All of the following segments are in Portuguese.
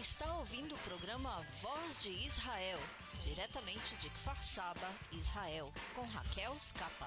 está ouvindo o programa Voz de Israel, diretamente de Kfar Saba, Israel, com Raquel Scapa.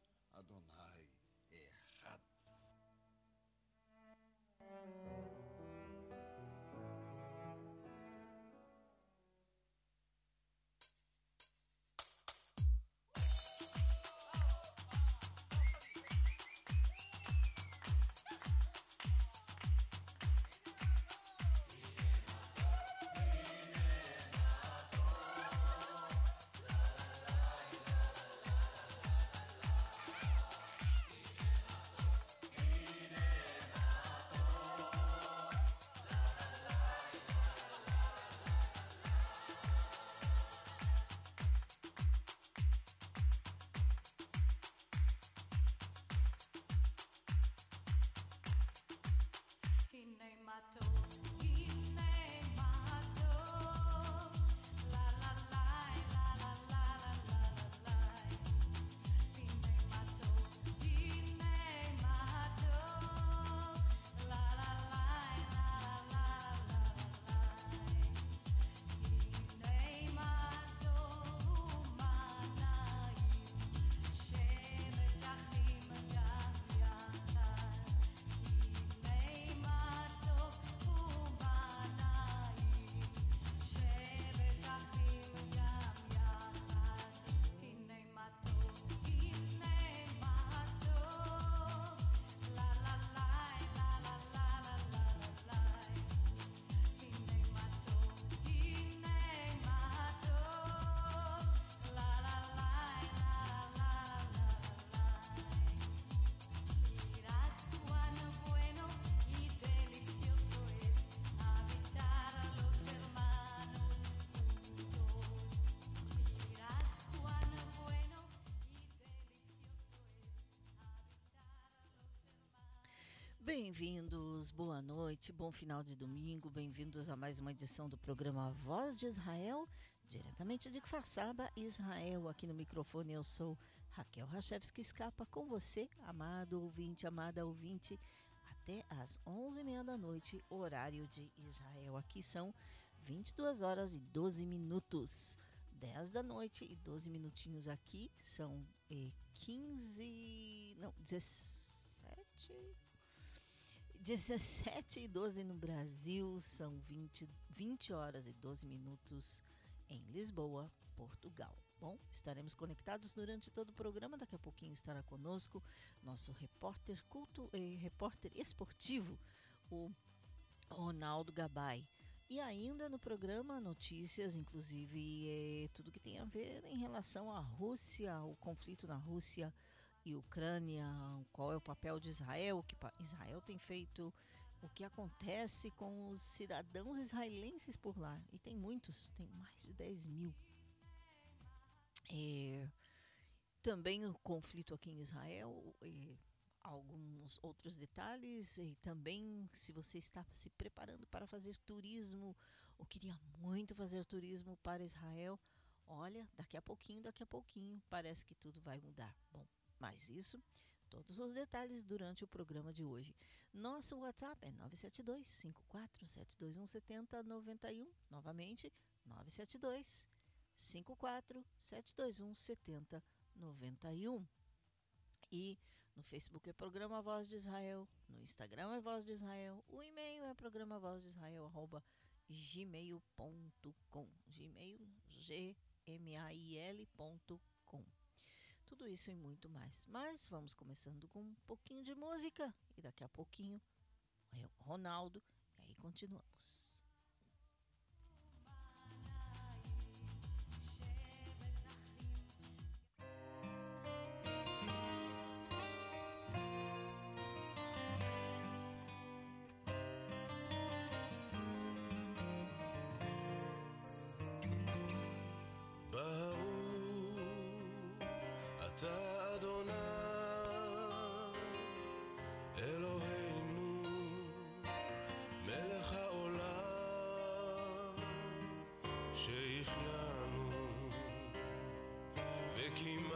Bem-vindos, boa noite, bom final de domingo, bem-vindos a mais uma edição do programa Voz de Israel, diretamente de Kfar Israel. Aqui no microfone eu sou Raquel Rachevski Escapa com você, amado ouvinte, amada ouvinte, até às 11h30 da noite, horário de Israel. Aqui são 22 horas e 12 minutos. 10 da noite e 12 minutinhos aqui, são eh, 15. Não, 17. 17 e 12 no Brasil, são 20, 20 horas e 12 minutos em Lisboa, Portugal. Bom, estaremos conectados durante todo o programa. Daqui a pouquinho estará conosco nosso repórter culto, eh, repórter esportivo, o Ronaldo Gabay. E ainda no programa notícias, inclusive eh, tudo que tem a ver em relação à Rússia, o conflito na Rússia e Ucrânia, qual é o papel de Israel, o que Israel tem feito, o que acontece com os cidadãos israelenses por lá. E tem muitos, tem mais de 10 mil. É, também o conflito aqui em Israel, é, alguns outros detalhes e também se você está se preparando para fazer turismo ou queria muito fazer turismo para Israel, olha, daqui a pouquinho, daqui a pouquinho, parece que tudo vai mudar. Bom, mais isso, todos os detalhes durante o programa de hoje. Nosso WhatsApp é 972 5472170 91. Novamente, 972 5472170 91. E no Facebook é Programa Voz de Israel, no Instagram é Voz de Israel, o e-mail é programa voz de Israel, arroba gmail.com, gmail, g m a i l.com. Tudo isso e muito mais. Mas vamos começando com um pouquinho de música e daqui a pouquinho Ronaldo e aí continuamos. came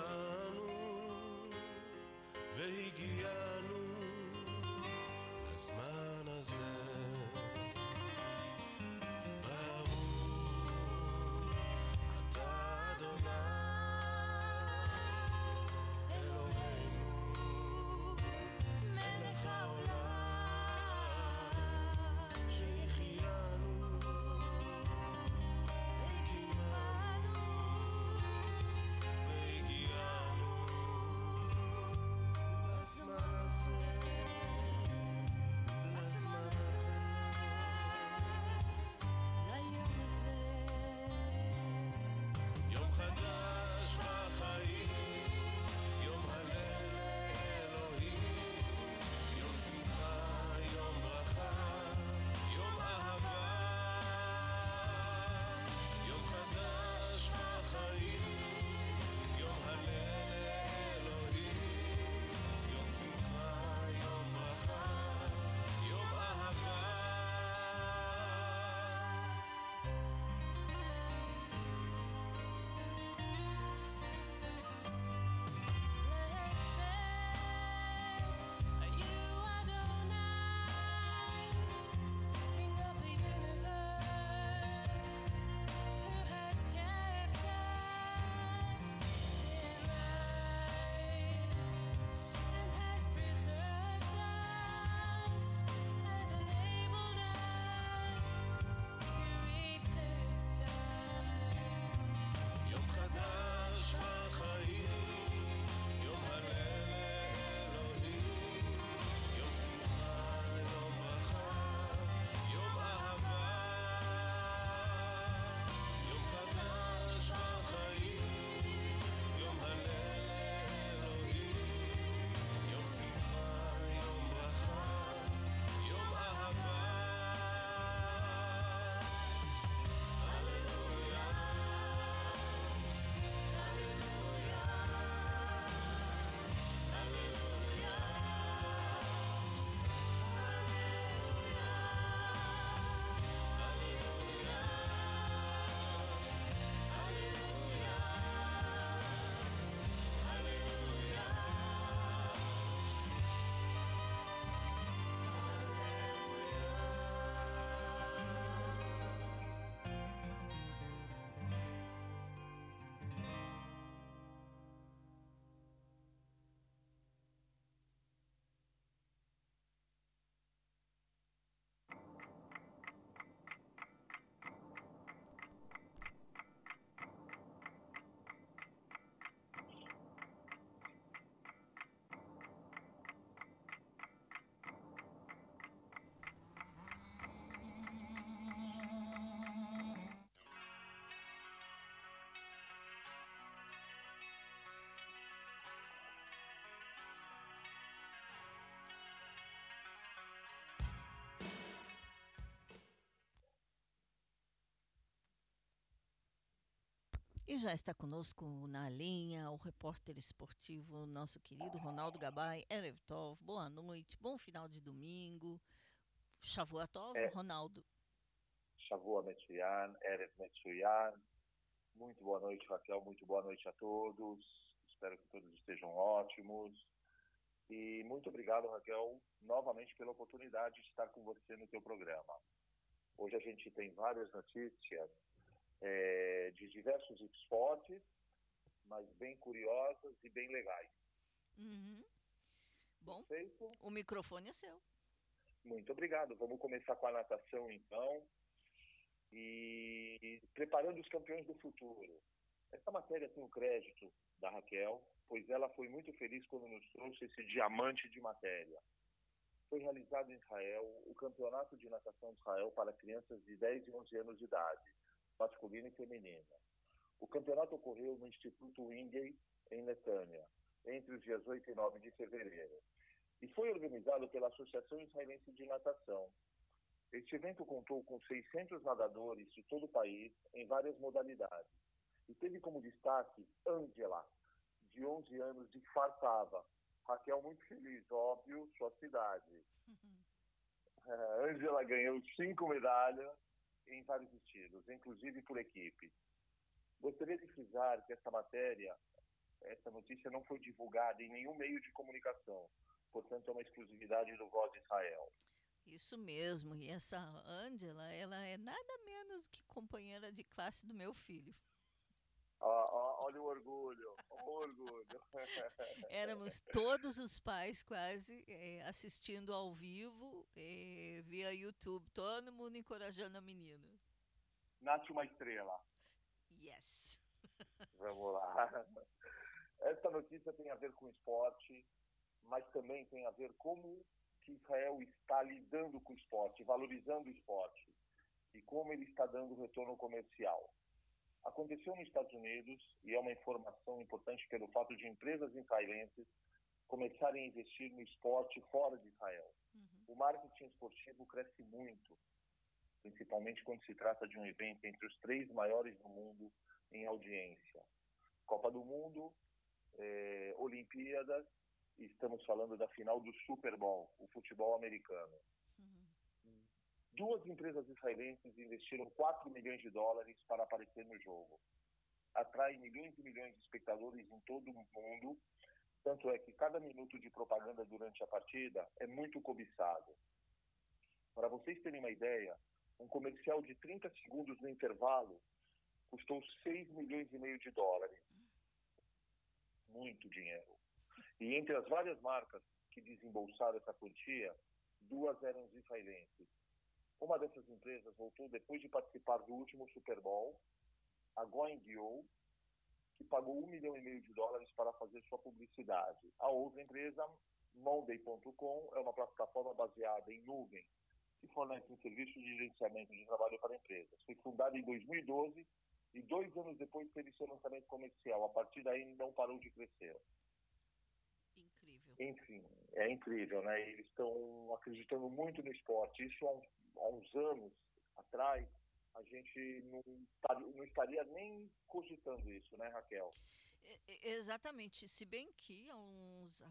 E já está conosco na linha o repórter esportivo, nosso querido Ronaldo Gabay, Erev Tov. Boa noite, bom final de domingo. Shavuatov, é. Ronaldo. Shavua Metsuyan, Erev Metsuyan. Muito boa noite, Raquel. Muito boa noite a todos. Espero que todos estejam ótimos. E muito obrigado, Raquel, novamente pela oportunidade de estar com você no teu programa. Hoje a gente tem várias notícias é, de diversos esportes, mas bem curiosas e bem legais. Uhum. Bom, Perfeito? o microfone é seu. Muito obrigado. Vamos começar com a natação, então. E preparando os campeões do futuro. Essa matéria tem o crédito da Raquel, pois ela foi muito feliz quando nos trouxe esse diamante de matéria. Foi realizado em Israel o Campeonato de Natação de Israel para crianças de 10 e 11 anos de idade, masculina e feminina. O campeonato ocorreu no Instituto Wingate, em Netânia, entre os dias 8 e 9 de fevereiro, e foi organizado pela Associação Israelense de Natação. Este evento contou com 600 nadadores de todo o país em várias modalidades e teve como destaque Angela, de 11 anos, de Fartava. Raquel muito feliz, óbvio, sua cidade. Uhum. Angela ganhou cinco medalhas em vários estilos, inclusive por equipe. Gostaria de frisar que essa matéria, essa notícia não foi divulgada em nenhum meio de comunicação, portanto é uma exclusividade do Voz de Israel. Isso mesmo, e essa Angela, ela é nada menos que companheira de classe do meu filho. Olha o orgulho, o orgulho. Éramos todos os pais quase é, assistindo ao vivo é, via YouTube, todo mundo encorajando a menina. Nasce uma estrela. Yes. Vamos lá. Essa notícia tem a ver com esporte, mas também tem a ver como que Israel está lidando com o esporte, valorizando o esporte e como ele está dando retorno comercial. Aconteceu nos Estados Unidos e é uma informação importante pelo fato de empresas israelenses começarem a investir no esporte fora de Israel. Uhum. O marketing esportivo cresce muito, principalmente quando se trata de um evento entre os três maiores do mundo em audiência. Copa do Mundo, eh, Olimpíadas e estamos falando da final do Super Bowl, o futebol americano. Duas empresas israelenses investiram 4 milhões de dólares para aparecer no jogo. Atrai milhões e milhões de espectadores em todo o mundo, tanto é que cada minuto de propaganda durante a partida é muito cobiçado. Para vocês terem uma ideia, um comercial de 30 segundos no intervalo custou 6 milhões e meio de dólares. Muito dinheiro. E entre as várias marcas que desembolsaram essa quantia, duas eram israelenses. Uma dessas empresas voltou depois de participar do último Super Bowl, a GoingGo, que pagou um milhão e meio de dólares para fazer sua publicidade. A outra empresa, Monday.com, é uma plataforma baseada em nuvem que fornece um serviço de gerenciamento de trabalho para empresas. Foi fundada em 2012 e dois anos depois teve seu lançamento comercial. A partir daí não parou de crescer. Incrível. Enfim, é incrível, né? Eles estão acreditando muito no esporte. Isso há, uns, há uns anos atrás a gente não, não estaria nem cogitando isso, né, Raquel? Exatamente. Se bem que há uns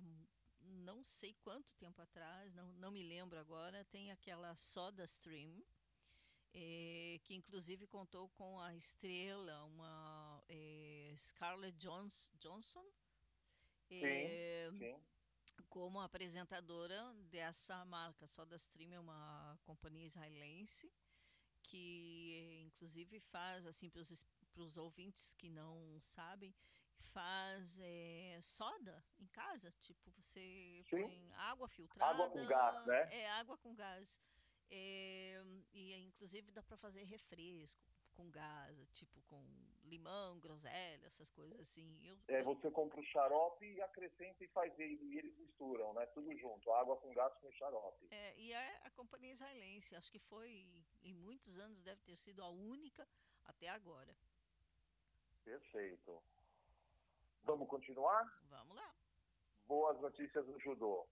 não sei quanto tempo atrás, não, não me lembro agora, tem aquela Soda Stream, é, que inclusive contou com a estrela, uma é, Scarlett Jones, Johnson, é, sim, sim. Como apresentadora dessa marca. SodaStream é uma companhia israelense que inclusive faz assim para os ouvintes que não sabem faz é, soda em casa tipo você Sim. põe água filtrada água com gás né é água com gás é, e inclusive dá para fazer refresco com gás, tipo com limão, groselha, essas coisas assim. Eu, é, você compra o xarope e acrescenta e faz ele, e eles misturam, né? Tudo junto, água com gás com xarope. É, e é a companhia israelense, acho que foi, em muitos anos, deve ter sido a única até agora. Perfeito. Vamos continuar? Vamos lá. Boas notícias do judô.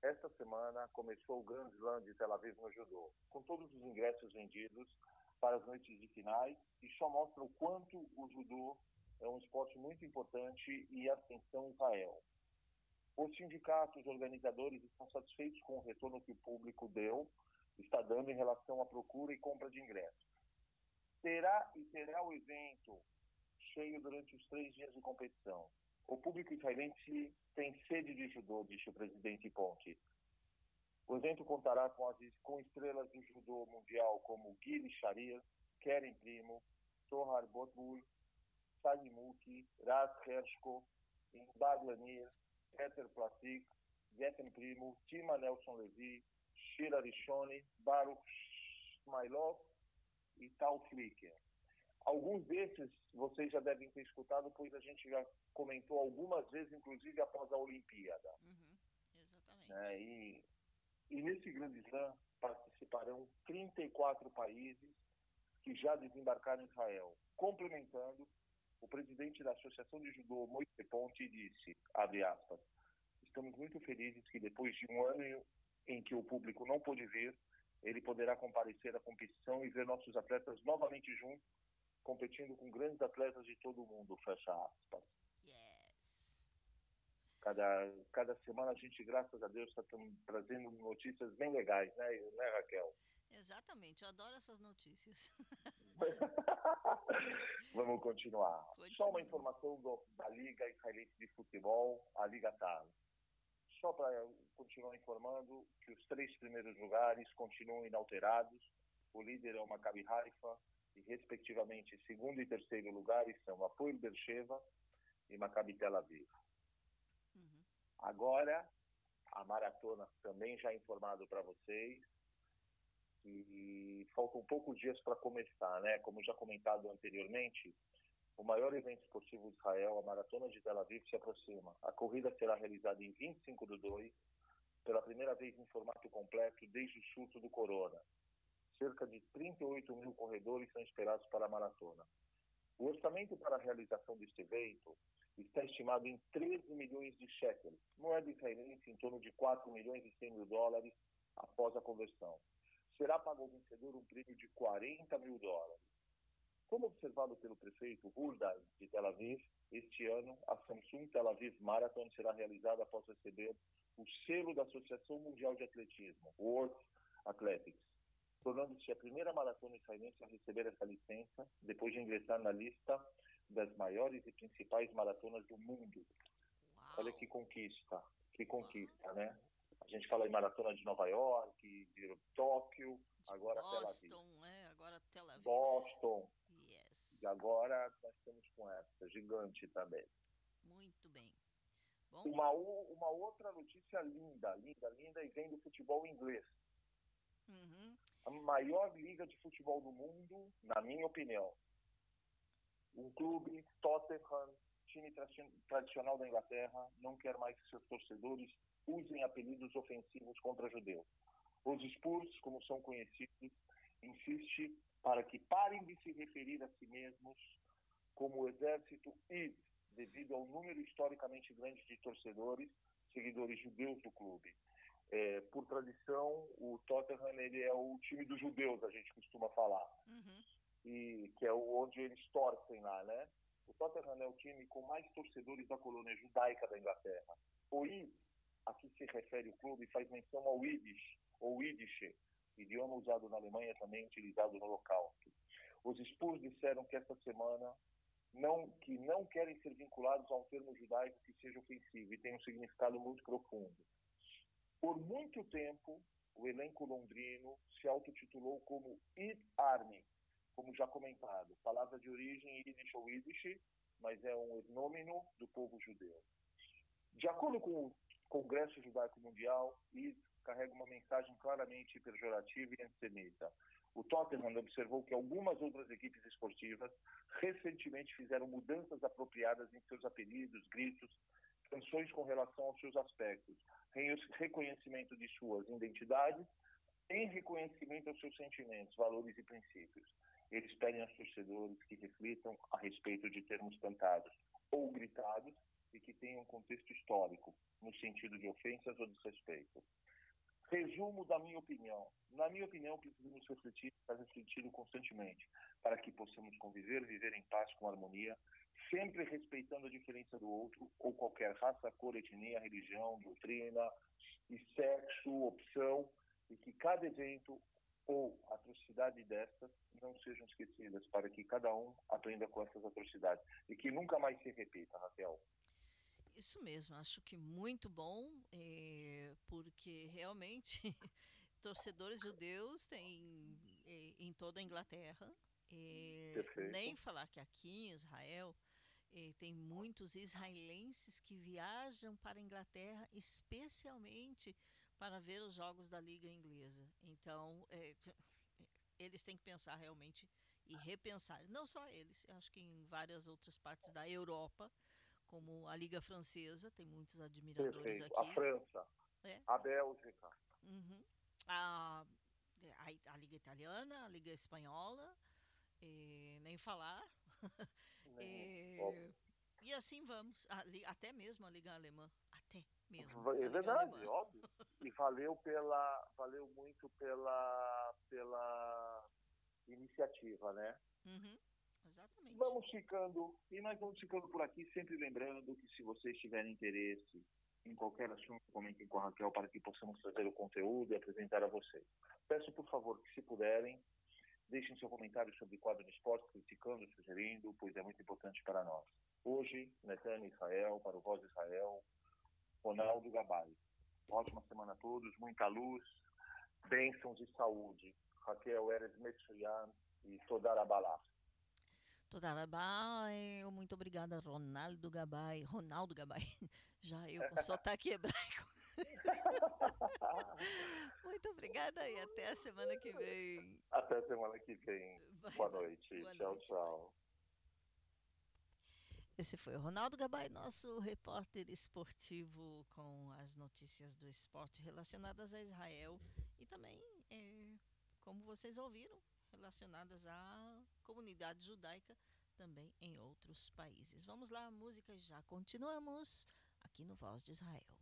Esta semana começou o Grand Slam de Tel Aviv no judô, com todos os ingressos vendidos para as noites de finais e só mostra o quanto o judô é um esporte muito importante e atenção Israel. Os sindicatos organizadores estão satisfeitos com o retorno que o público deu, está dando em relação à procura e compra de ingressos. Terá e terá o evento cheio durante os três dias de competição. O público israelense tem sede de judô, disse o presidente Ponte. O evento contará com, as, com estrelas do judô mundial como Gili Sharir, Keren Primo, Tohar Botbul, Salimuki, Raz Hershko, Lanir, Peter Plasik, Geffen Primo, Tima Nelson Levi, Shira Rishoni, Baruch Smailov e Tal Flicker. Alguns desses vocês já devem ter escutado, pois a gente já comentou algumas vezes, inclusive após a Olimpíada. Uhum, exatamente. Né? E, e nesse grande slam participarão 34 países que já desembarcaram em Israel. Complementando, o presidente da Associação de Judô, Moise Ponte, disse, abre aspas, estamos muito felizes que depois de um ano em que o público não pôde ver, ele poderá comparecer à competição e ver nossos atletas novamente juntos, competindo com grandes atletas de todo o mundo, fecha aspas. Cada, cada semana a gente, graças a Deus, está trazendo notícias bem legais, né, né Raquel? Exatamente, eu adoro essas notícias. Vamos continuar. Continua. Só uma informação do, da Liga Israelense de Futebol, a Liga TAL. Só para continuar informando que os três primeiros lugares continuam inalterados. O líder é o Maccabi Haifa e, respectivamente, segundo e terceiro lugares são Apoel Beersheva e Maccabi Tel Aviv. Agora, a maratona também já informado para vocês e faltam poucos dias para começar, né? Como já comentado anteriormente, o maior evento esportivo de Israel, a Maratona de Tel Aviv, se aproxima. A corrida será realizada em 25 do 2, pela primeira vez em formato completo desde o surto do corona. Cerca de 38 mil corredores são esperados para a maratona. O orçamento para a realização deste evento está estimado em 13 milhões de shekels, moeda israelense em torno de 4 milhões e 100 mil dólares após a conversão será pago ao vencedor um prêmio de 40 mil dólares. Como observado pelo prefeito Hurda de Tel Aviv, este ano a Samsung Tel Aviv Marathon será realizada após receber o selo da Associação Mundial de Atletismo, World Athletics, tornando-se a primeira maratona israelense a receber essa licença, depois de ingressar na lista das maiores e principais maratonas do mundo. Uau. Olha que conquista, que conquista, né? A gente fala em maratona de Nova York, de Tóquio, De agora Tel Aviv. Boston, é, agora Tel Aviv. Boston, Yes. e agora nós estamos com essa, gigante também. Muito bem. Bom, Uma, uma outra notícia linda, linda, linda, e vem do futebol inglês. uhum, A maior liga de futebol do mundo, na minha opinião. Um clube, Tottenham, time tra- tradicional da Inglaterra, não quer mais que seus torcedores usem apelidos ofensivos contra judeus. Os Spurs, como são conhecidos, insiste para que parem de se referir a si mesmos como o exército Id, devido ao número historicamente grande de torcedores, seguidores judeus do clube. É, por tradição, o Tottenham ele é o time dos judeus, a gente costuma falar, uhum, e que é onde eles torcem lá, né? O Tottenham é o time com mais torcedores da colônia judaica da Inglaterra. O Id, a que se refere o clube, faz menção ao Yiddish, ou Yiddish, idioma usado na Alemanha também utilizado no Holocausto. Os Spurs disseram que esta semana não, que não querem ser vinculados a um termo judaico que seja ofensivo e tem um significado muito profundo. Por muito tempo, o elenco londrino se autotitulou como Id Army, como já comentado, palavra de origem Yiddish ou Yiddish, mas é um etnômeno do povo judeu. De acordo com o Congresso Judaico Mundial, Id carrega uma mensagem claramente pejorativa e antissemita. O Tottenham observou que algumas outras equipes esportivas recentemente fizeram mudanças apropriadas em seus apelidos, gritos, canções com relação aos seus aspectos, em reconhecimento de suas identidades, em reconhecimento aos seus sentimentos, valores e princípios. Eles pedem aos torcedores que reflitam a respeito de termos cantados ou gritados e que tenham um contexto histórico, no sentido de ofensas ou desrespeito. Resumo da minha opinião. Na minha opinião, precisamos refletir, estar refletindo constantemente, para que possamos conviver, viver em paz com harmonia, sempre respeitando a diferença do outro, ou qualquer raça, cor, etnia, religião, doutrina e sexo, opção, e que cada evento ou atrocidade destas não sejam esquecidas, para que cada um aprenda com essas atrocidades e que nunca mais se repita, Raquel. Isso mesmo, acho que muito bom, eh, porque realmente torcedores judeus tem eh, em toda a Inglaterra. Perfeito. nem falar que aqui em Israel tem muitos israelenses que viajam para a Inglaterra especialmente para ver os jogos da Liga Inglesa. Então, t- eles têm que pensar realmente e repensar. Não só eles, eu acho que em várias outras partes da Europa, como a Liga Francesa, tem muitos admiradores Perfeito. aqui. A França, É. a Bélgica. Uhum. A, a, a Liga Italiana, a Liga Espanhola, eh, nem falar. Eh, Óbvio. e assim vamos, a até mesmo a Liga Alemã, mesmo. É verdade, Alemã. óbvio. E valeu pela, valeu muito pela, pela iniciativa, né? Uhum, Exatamente. Vamos ficando, e nós vamos ficando por aqui, sempre lembrando que se vocês tiverem interesse em qualquer assunto, comentem com a Raquel para que possamos trazer o conteúdo e apresentar a vocês. Peço, por favor, que se puderem, deixem seu comentário sobre o quadro de esporte, criticando, sugerindo, pois é muito importante para nós. Hoje, Netânia Israel, para o Voz de Israel, Ronaldo Gabay. Ótima semana a todos, muita luz, bênçãos e saúde. Raquel Eres Metsuyan e Todarabalá. Todarabá, eh, muito obrigada, Ronaldo Gabay. Ronaldo Gabay. Já eu com sotaque hebraico. Muito obrigada e até a semana que vem. Até semana que vem. Boa noite. Boa tchau, noite. tchau. Esse foi o Ronaldo Gabay, nosso repórter esportivo com as notícias do esporte relacionadas a Israel e também, eh, como vocês ouviram, relacionadas à comunidade judaica também em outros países. Vamos lá, música já continuamos aqui no Voz de Israel.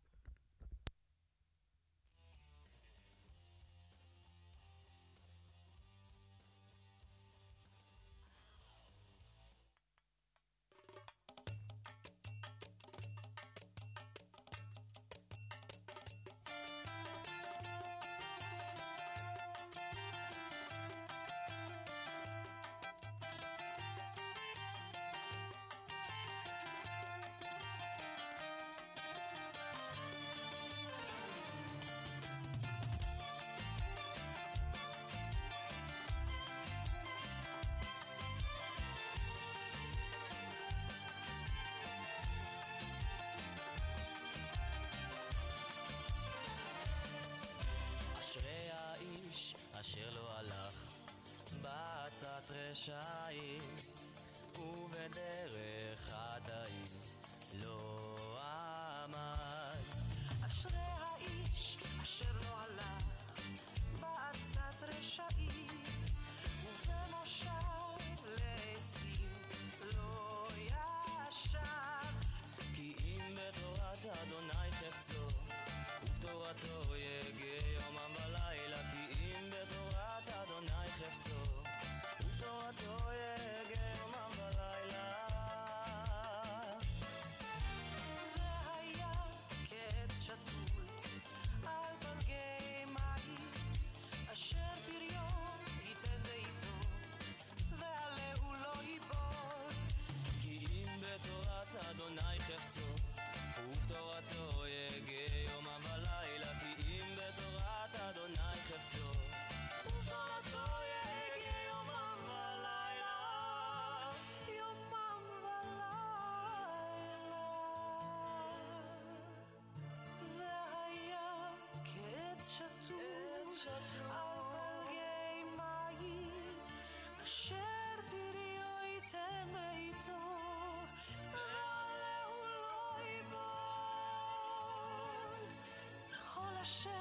pressure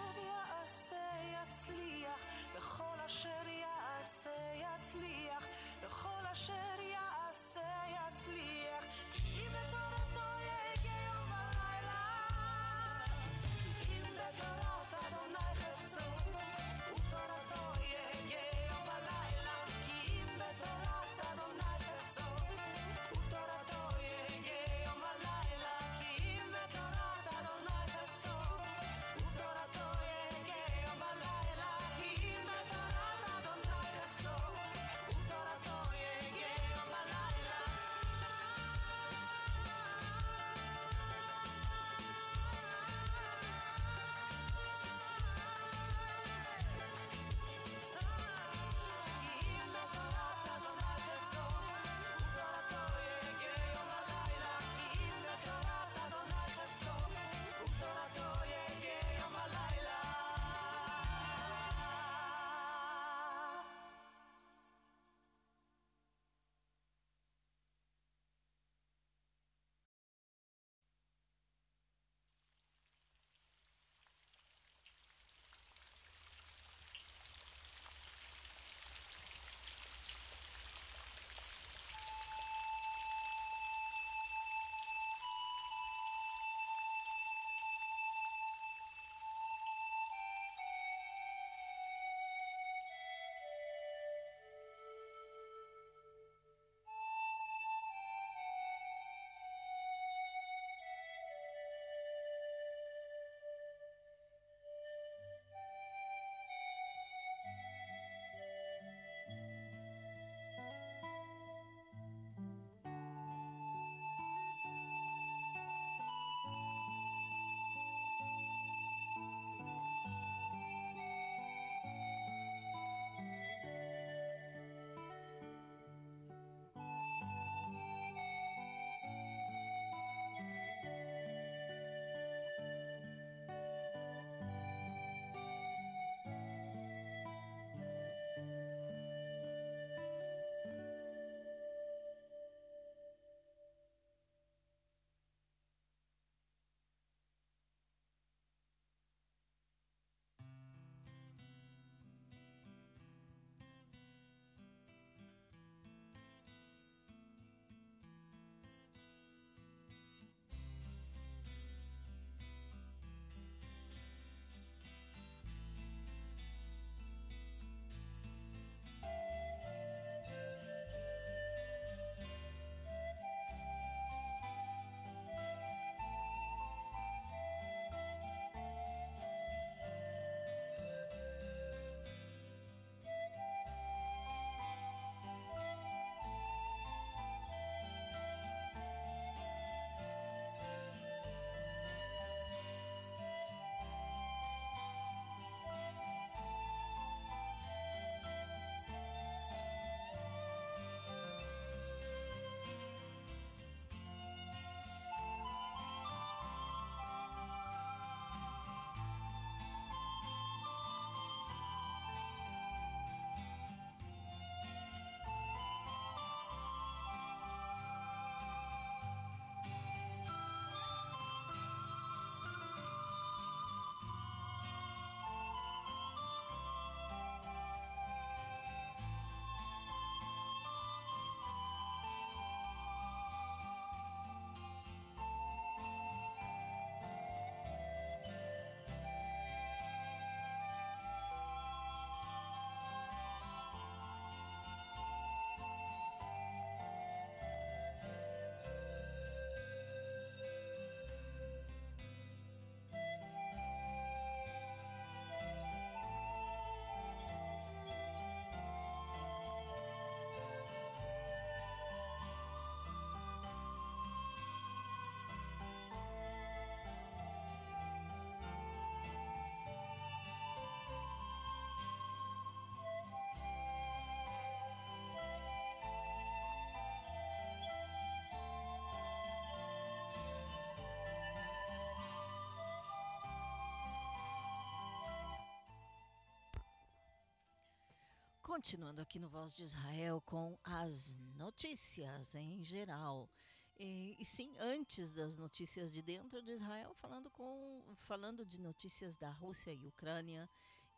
Continuando aqui no Voz de Israel com as notícias em geral. E, e, sim, antes das notícias de dentro de Israel, falando, com, falando de notícias da Rússia e Ucrânia,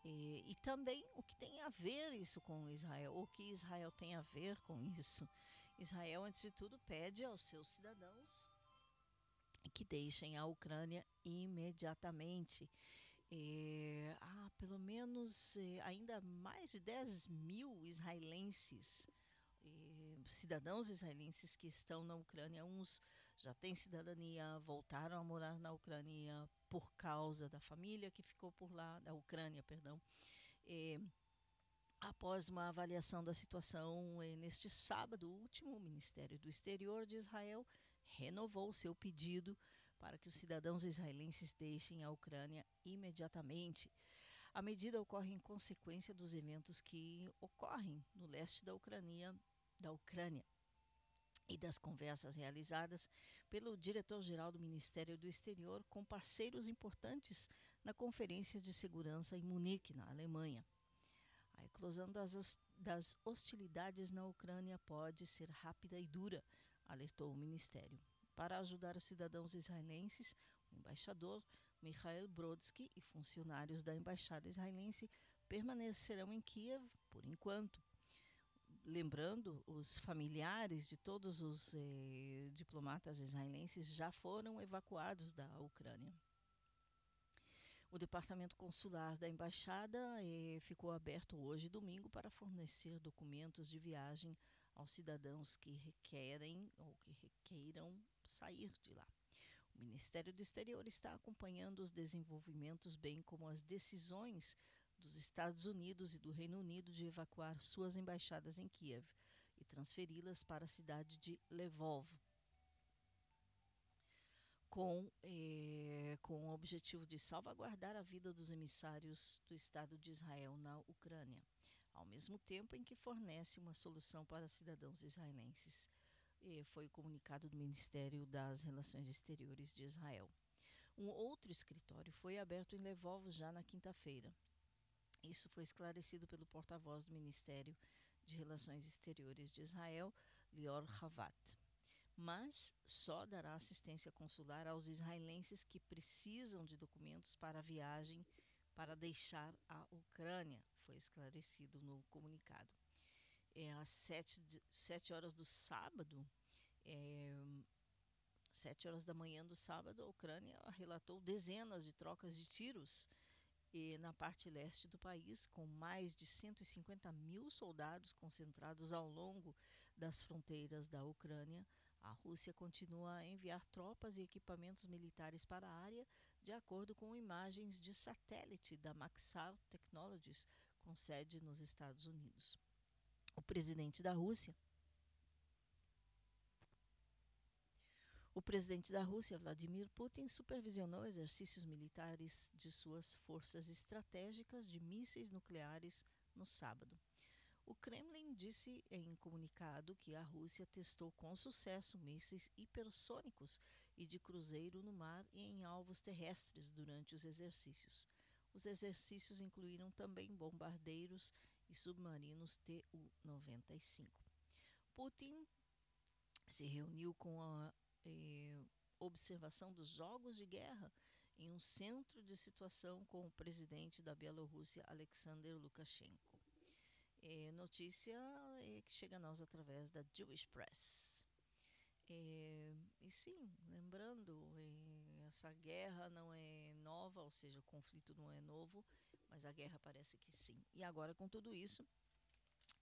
e, e também o que tem a ver isso com Israel, o que Israel tem a ver com isso. Israel, antes de tudo, pede aos seus cidadãos que deixem a Ucrânia imediatamente. É, há pelo menos é, ainda mais de 10 mil israelenses, é, cidadãos israelenses que estão na Ucrânia. Uns já têm cidadania, voltaram a morar na Ucrânia por causa da família que ficou por lá, da Ucrânia, perdão. É, após uma avaliação da situação é, neste sábado último, o Ministério do Exterior de Israel renovou seu pedido para que os cidadãos israelenses deixem a Ucrânia imediatamente. A medida ocorre em consequência dos eventos que ocorrem no leste da Ucrânia, da Ucrânia e das conversas realizadas pelo diretor-geral do Ministério do Exterior com parceiros importantes na Conferência de Segurança em Munique, na Alemanha. A eclosão das, das hostilidades na Ucrânia pode ser rápida e dura, alertou o Ministério. Para ajudar os cidadãos israelenses, o embaixador Mikhail Brodsky e funcionários da embaixada israelense permanecerão em Kiev por enquanto. Lembrando, os familiares de todos os eh, diplomatas israelenses já foram evacuados da Ucrânia. O departamento consular da embaixada eh, ficou aberto hoje, domingo, para fornecer documentos de viagem aos cidadãos que requerem ou que requeiram sair de lá. O Ministério do Exterior está acompanhando os desenvolvimentos, bem como as decisões dos Estados Unidos e do Reino Unido de evacuar suas embaixadas em Kiev e transferi-las para a cidade de Lvov, com, eh, com o objetivo de salvaguardar a vida dos emissários do Estado de Israel na Ucrânia, ao mesmo tempo em que fornece uma solução para cidadãos israelenses foi o comunicado do Ministério das Relações Exteriores de Israel. Um outro escritório foi aberto em Lvov já na quinta-feira. Isso foi esclarecido pelo porta-voz do Ministério de Relações Exteriores de Israel, Lior Havat. Mas só dará assistência consular aos israelenses que precisam de documentos para a viagem para deixar a Ucrânia, foi esclarecido no comunicado é, às sete, sete horas do sábado, é, sete horas da manhã do sábado, a Ucrânia relatou dezenas de trocas de tiros e, na parte leste do país, com mais de 150 mil soldados concentrados ao longo das fronteiras da Ucrânia, a Rússia continua a enviar tropas e equipamentos militares para a área, de acordo com imagens de satélite da Maxar Technologies, com sede nos Estados Unidos o presidente da Rússia. O presidente da Rússia, Vladimir Putin, supervisionou exercícios militares de suas forças estratégicas de mísseis nucleares no sábado. O Kremlin disse em comunicado que a Rússia testou com sucesso mísseis hipersônicos e de cruzeiro no mar e em alvos terrestres durante os exercícios. Os exercícios incluíram também bombardeiros e submarinos Tu-95. Putin se reuniu com a eh, observação dos jogos de guerra em um centro de situação com o presidente da Bielorrússia, Alexander Lukashenko. É, notícia é, que chega a nós através da Jewish Press. É, e sim, lembrando, essa guerra não é nova, ou seja, o conflito não é novo, mas a guerra parece que sim. E agora, com tudo isso,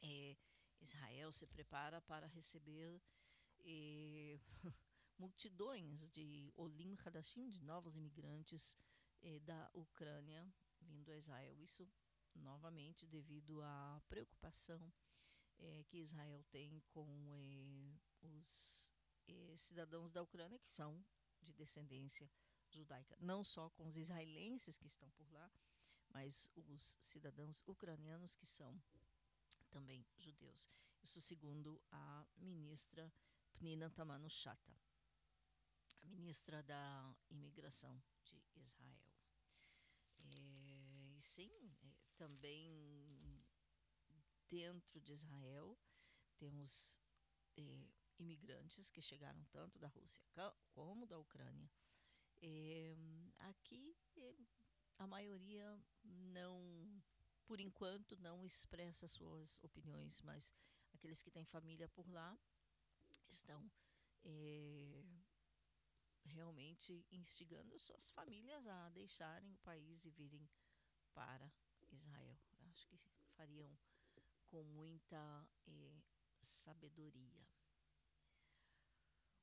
é, Israel se prepara para receber é, multidões de Olim Hadashim, de novos imigrantes é, da Ucrânia vindo a Israel. Isso, novamente, devido à preocupação é, que Israel tem com é, os é, cidadãos da Ucrânia que são de descendência judaica, não só com os israelenses que estão por lá, mas os cidadãos ucranianos que são também judeus. Isso segundo a ministra Pnina Tamano-Chata, a ministra da Imigração de Israel. É, e sim, é, também dentro de Israel. Temos eh, imigrantes que chegaram tanto da Rússia como da Ucrânia. Aqui a maioria não, por enquanto, não expressa suas opiniões, mas aqueles que têm família por lá estão é, realmente instigando suas famílias a deixarem o país e virem para Israel. Acho que fariam com muita é, sabedoria.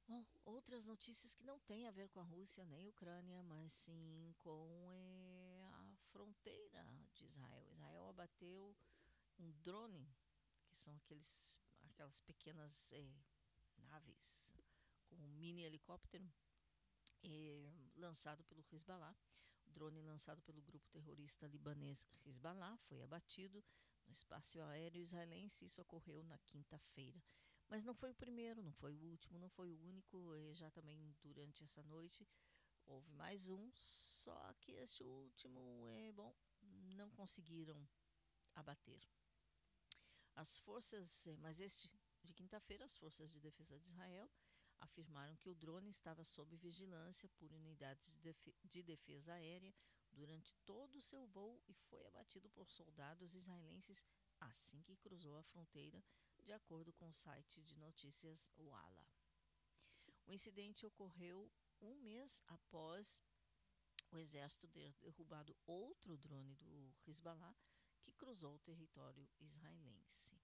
Bom, outras notícias que não têm a ver com a Rússia nem a Ucrânia, mas sim com é, fronteira de Israel. Israel abateu um drone, que são aqueles, aquelas pequenas é, naves com um mini helicóptero, é, lançado pelo Hezbollah. O drone lançado pelo grupo terrorista libanês Hezbollah foi abatido no espaço aéreo israelense. Isso ocorreu na quinta-feira. Mas não foi o primeiro, não foi o último, não foi o único. Já também durante essa noite houve mais um, só que este último, é bom, não conseguiram abater. As forças, é, mas este de quinta-feira, as forças de defesa de Israel afirmaram que o drone estava sob vigilância por unidades de defesa aérea durante todo o seu voo e foi abatido por soldados israelenses assim que cruzou a fronteira de acordo com o site de notícias Walla. O incidente ocorreu um mês após o exército ter derrubado outro drone do Hezbollah que cruzou o território israelense.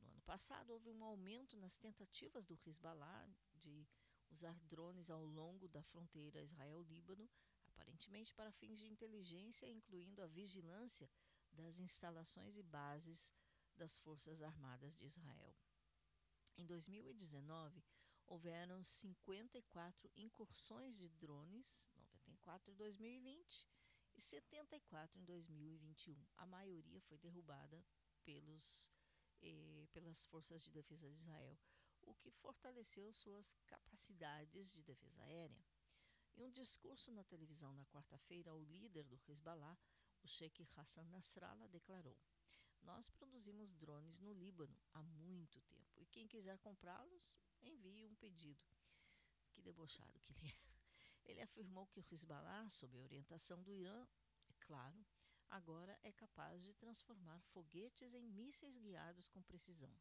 No ano passado, houve um aumento nas tentativas do Hezbollah de usar drones ao longo da fronteira Israel-Líbano, aparentemente para fins de inteligência, incluindo a vigilância das instalações e bases das Forças Armadas de Israel. Em 2019, houveram 54 incursões de drones, 94 em 2020 e 74 em 2021. A maioria foi derrubada pelos, eh, pelas Forças de Defesa de Israel, o que fortaleceu suas capacidades de defesa aérea. Em um discurso na televisão na quarta-feira, o líder do Hezbollah, o Sheikh Hassan Nasrallah, declarou: nós produzimos drones no Líbano há muito tempo e quem quiser comprá-los, envie um pedido. Que debochado que ele é. Ele afirmou que o Hezbollah, sob a orientação do Irã, é claro, agora é capaz de transformar foguetes em mísseis guiados com precisão.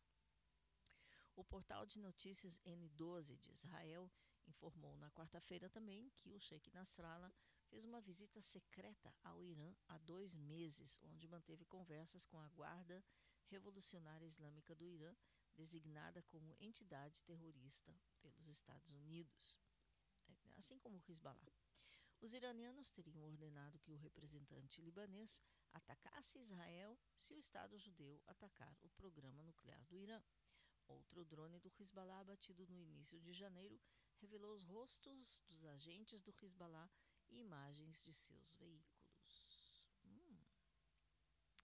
O portal de notícias N12 de Israel informou na quarta-feira também que o Sheikh Nasrallah fez uma visita secreta ao Irã há dois meses, onde manteve conversas com a Guarda Revolucionária Islâmica do Irã, designada como entidade terrorista pelos Estados Unidos, é, assim como o Hezbollah. Os iranianos teriam ordenado que o representante libanês atacasse Israel se o Estado judeu atacar o programa nuclear do Irã. Outro drone do Hezbollah abatido no início de janeiro revelou os rostos dos agentes do Hezbollah imagens de seus veículos. Hum.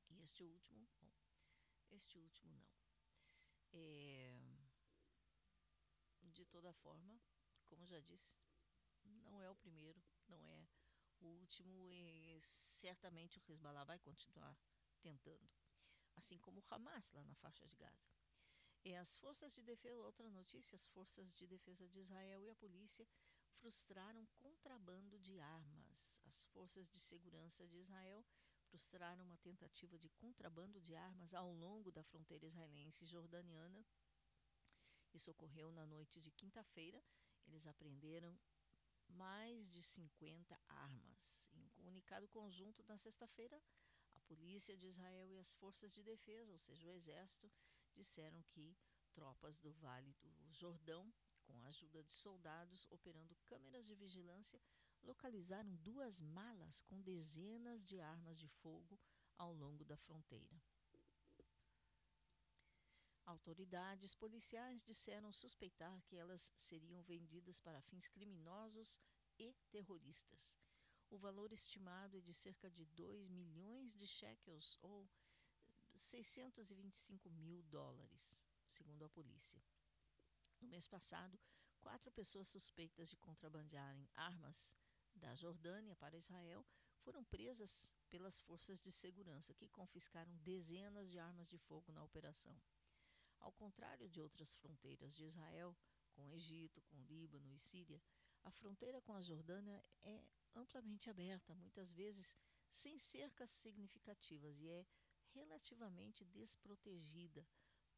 E este último, bom, este último não. É, de toda forma, como já disse, não é o primeiro, não é o último e certamente o Hezbollah vai continuar tentando, assim como o Hamas lá na faixa de Gaza. E as forças de defesa, outra notícia, as forças de defesa de Israel e a polícia frustraram contrabando de armas. As forças de segurança de Israel frustraram uma tentativa de contrabando de armas ao longo da fronteira israelense jordaniana. Isso ocorreu na noite de quinta-feira. Eles apreenderam mais de 50 armas. Em um comunicado conjunto na sexta-feira, a polícia de Israel e as forças de defesa, ou seja, o exército, disseram que tropas do Vale do Jordão com a ajuda de soldados operando câmeras de vigilância, localizaram duas malas com dezenas de armas de fogo ao longo da fronteira. Autoridades policiais disseram suspeitar que elas seriam vendidas para fins criminosos e terroristas. O valor estimado é de cerca de 2 milhões de shekels, ou 625 mil dólares, segundo a polícia. No mês passado, quatro pessoas suspeitas de contrabandearem armas da Jordânia para Israel foram presas pelas forças de segurança, que confiscaram dezenas de armas de fogo na operação. Ao contrário de outras fronteiras de Israel, com Egito, com Líbano e Síria, a fronteira com a Jordânia é amplamente aberta, muitas vezes sem cercas significativas, e é relativamente desprotegida,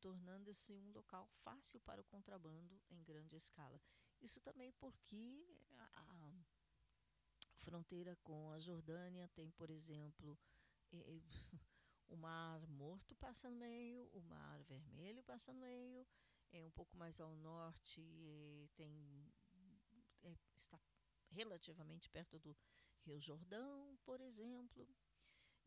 tornando-se um local fácil para o contrabando em grande escala. Isso também porque a, fronteira com a Jordânia tem, por exemplo, eh, o Mar Morto passa no meio, o Mar Vermelho passa no meio, é um pouco mais ao norte eh, tem está relativamente perto do Rio Jordão, por exemplo.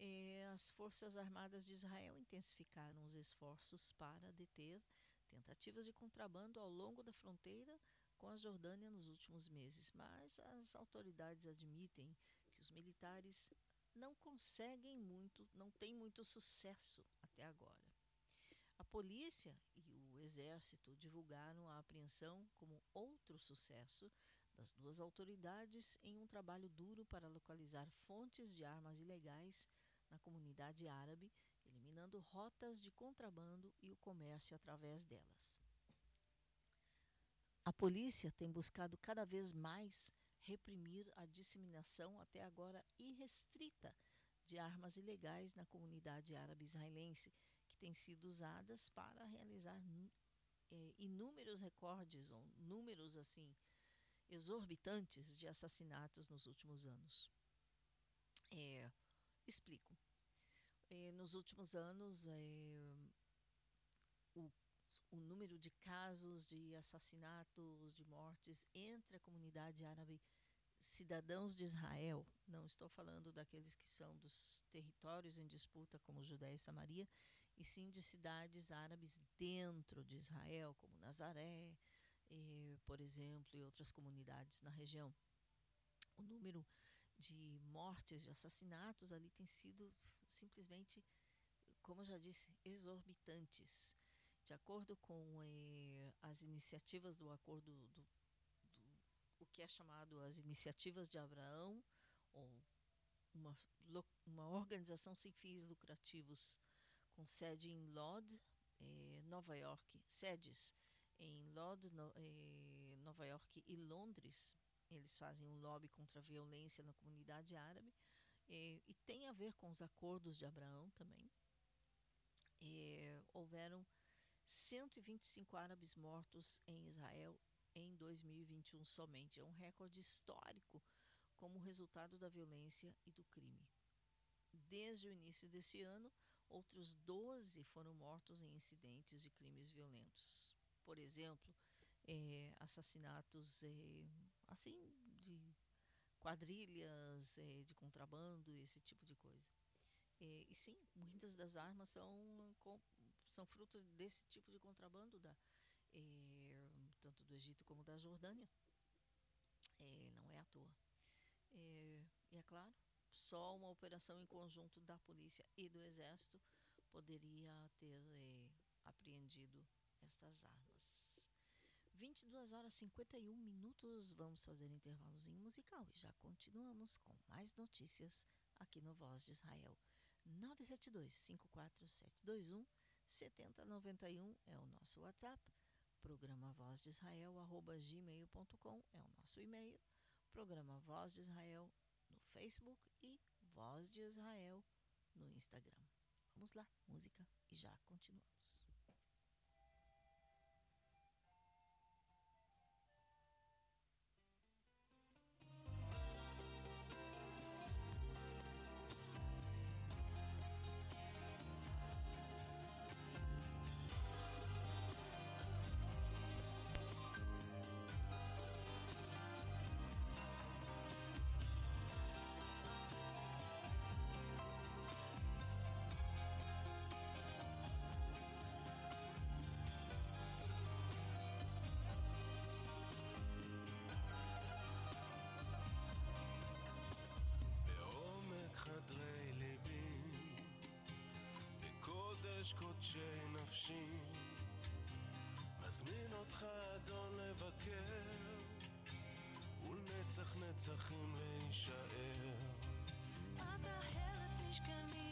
Eh, as Forças Armadas de Israel intensificaram os esforços para deter tentativas de contrabando ao longo da fronteira com a Jordânia nos últimos meses, mas as autoridades admitem que os militares não conseguem muito, não têm muito sucesso até agora. A polícia e o exército divulgaram a apreensão como outro sucesso das duas autoridades em um trabalho duro para localizar fontes de armas ilegais na comunidade árabe, eliminando rotas de contrabando e o comércio através delas. A polícia tem buscado cada vez mais reprimir a disseminação até agora irrestrita de armas ilegais na comunidade árabe israelense, que têm sido usadas para realizar é, inúmeros recordes ou números assim exorbitantes de assassinatos nos últimos anos. É, explico. É, nos últimos anos, o o número de casos de assassinatos, de mortes entre a comunidade árabe cidadãos de Israel, não estou falando daqueles que são dos territórios em disputa, como Judéia e Samaria, e sim de cidades árabes dentro de Israel, como Nazaré, eh, por exemplo, e outras comunidades na região. O número de mortes, de assassinatos ali tem sido simplesmente, como eu já disse, exorbitantes. De acordo com eh, as iniciativas do acordo do, do, o que é chamado as iniciativas de Abraão, ou uma, uma organização sem fins lucrativos com sede em Lod, eh, Nova York, sedes em Lod, no, eh, Nova York e Londres. Eles fazem um lobby contra a violência na comunidade árabe eh, e tem a ver com os acordos de Abraão também. Eh, houveram 125 árabes mortos em Israel em 2021 somente. É um recorde histórico como resultado da violência e do crime. Desde o início desse ano, outros 12 foram mortos em incidentes de crimes violentos. Por exemplo, é, assassinatos é, assim de quadrilhas é, de contrabando, esse tipo de coisa. É, e sim, muitas das armas são com, são frutos desse tipo de contrabando da, é, tanto do Egito como da Jordânia. Não é à toa. E é claro, só uma operação em conjunto da polícia e do exército poderia ter apreendido estas armas. 22 horas e 51 minutos, vamos fazer intervalozinho musical e já continuamos com mais notícias aqui no Voz de Israel. 972 54721 7091 é o nosso WhatsApp. Programa Voz de Israel, arroba gmail.com é o nosso e-mail. Programa Voz de Israel no Facebook e Voz de Israel no Instagram. Vamos lá, música e já continuamos. שנפשי מזמין אותך אדון לבקר ולנצח נצחים להישאר. אתה הרס משכני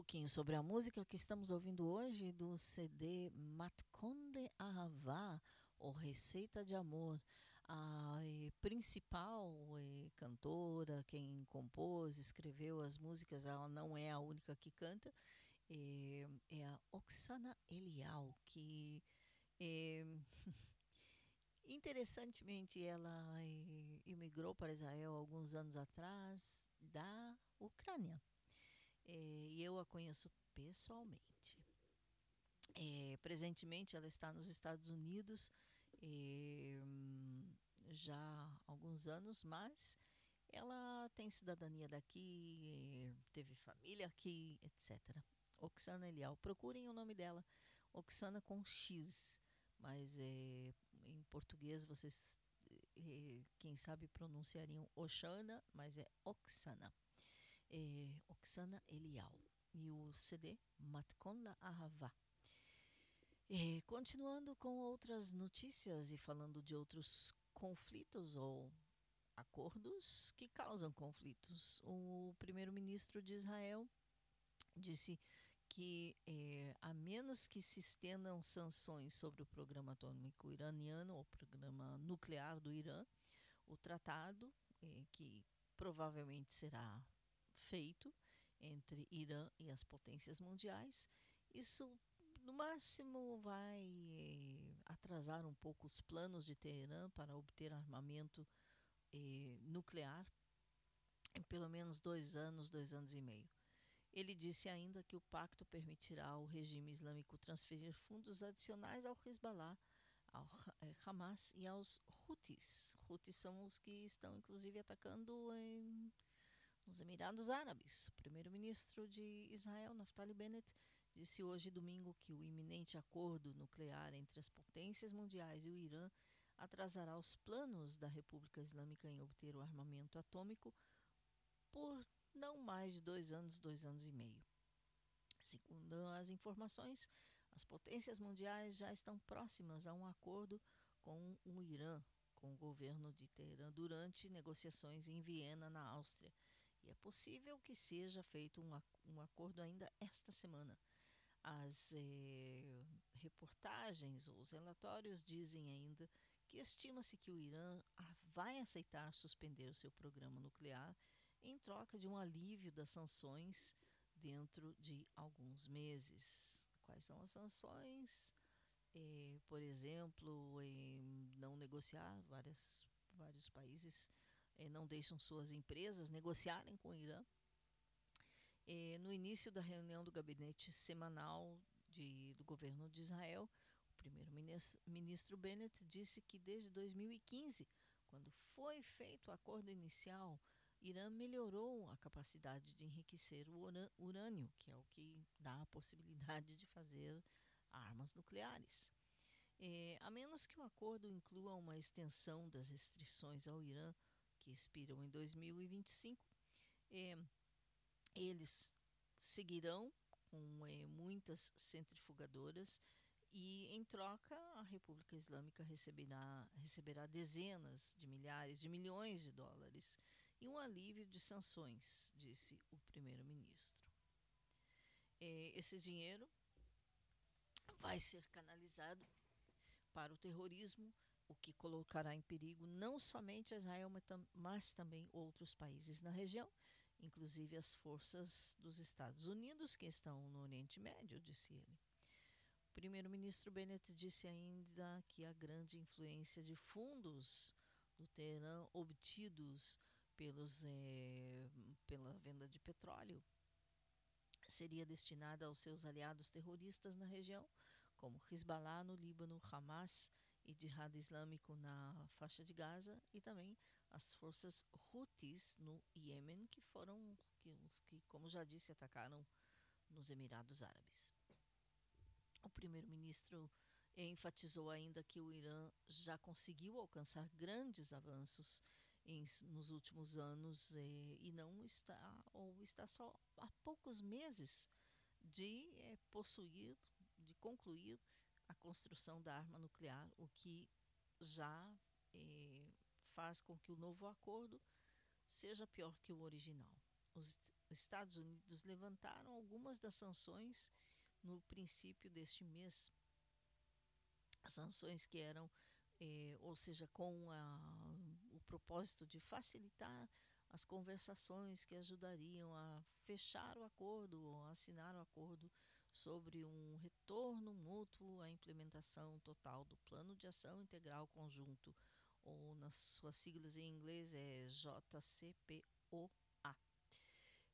pouquinho sobre a música que estamos ouvindo hoje do CD Matkonde Ahavá, ou Receita de Amor. A eh, principal eh, cantora, quem compôs, escreveu as músicas, ela não é a única que canta, eh, é a Oksana Elial, que interessantemente ela imigrou para Israel alguns anos atrás da Ucrânia. E eu a conheço pessoalmente. presentemente ela está nos Estados Unidos já há alguns anos, mas ela tem cidadania daqui, teve família aqui, etc. Oksana Elial. Procurem o nome dela, Oksana com X, mas é, em português vocês, é, quem sabe, pronunciariam Oxana, mas é Oksana. É, Oksana Elial. E o CD Matkon La Ahava. É, continuando com outras notícias e falando de outros conflitos ou acordos que causam conflitos. O primeiro-ministro de Israel disse que, é, a menos que se estendam sanções sobre o programa atômico iraniano ou programa nuclear do Irã, o tratado, é, que provavelmente será feito entre Irã e as potências mundiais, isso no máximo vai eh, atrasar um pouco os planos de Teherã para obter armamento eh, nuclear em pelo menos dois anos, dois anos e meio. Ele disse ainda que o pacto permitirá ao regime islâmico transferir fundos adicionais ao Hezbollah, ao eh, Hamas e aos Houthis. Houthis são os que estão inclusive atacando em, nos Emirados Árabes. O primeiro-ministro de Israel, Naftali Bennett, disse hoje domingo que o iminente acordo nuclear entre as potências mundiais e o Irã atrasará os planos da República Islâmica em obter o armamento atômico por não mais de dois anos, dois anos e meio. Segundo as informações, as potências mundiais já estão próximas a um acordo com o Irã, com o governo de Teherã, durante negociações em Viena, na Áustria. E é possível que seja feito um, um acordo ainda esta semana. As eh, reportagens ou os relatórios dizem ainda que estima-se que o Irã vai aceitar suspender o seu programa nuclear em troca de um alívio das sanções dentro de alguns meses. Quais são as sanções? Eh, por exemplo, não negociar, várias, vários países não deixam suas empresas negociarem com o Irã eh, no início da reunião do gabinete semanal de, do governo de Israel, o primeiro-ministro Bennett disse que desde 2015, quando foi feito o acordo inicial, Irã melhorou a capacidade de enriquecer o urânio, que é o que dá a possibilidade de fazer armas nucleares. Eh, a menos que o acordo inclua uma extensão das restrições ao Irã, que expiram em 2025, eh, eles seguirão com é, muitas centrifugadoras e, em troca, a República Islâmica receberá, receberá dezenas de milhares de milhões de dólares e um alívio de sanções, disse o primeiro-ministro. É, esse dinheiro vai ser canalizado para o terrorismo, o que colocará em perigo não somente Israel, mas também outros países na região inclusive as forças dos Estados Unidos que estão no Oriente Médio, disse ele. O primeiro-ministro Bennett disse ainda que a grande influência de fundos do Teherã obtidos pelos, eh, pela venda de petróleo seria destinada aos seus aliados terroristas na região, como Hezbollah no Líbano, Hamas e Jihad Islâmico na faixa de Gaza e também as forças Houthis no Iêmen, que foram que, que, como já disse, atacaram nos Emirados Árabes. O primeiro-ministro enfatizou ainda que o Irã já conseguiu alcançar grandes avanços em, nos últimos anos eh, e não está ou está só há poucos meses de eh, possuir, de concluir a construção da arma nuclear, o que já eh, faz com que o novo acordo seja pior que o original. Os Estados Unidos levantaram algumas das sanções no princípio deste mês. Sanções que eram, eh, ou seja, com a, o propósito de facilitar as conversações que ajudariam a fechar o acordo ou assinar o acordo sobre um retorno mútuo à implementação total do Plano de Ação Integral Conjunto, ou nas suas siglas em inglês é JCPOA.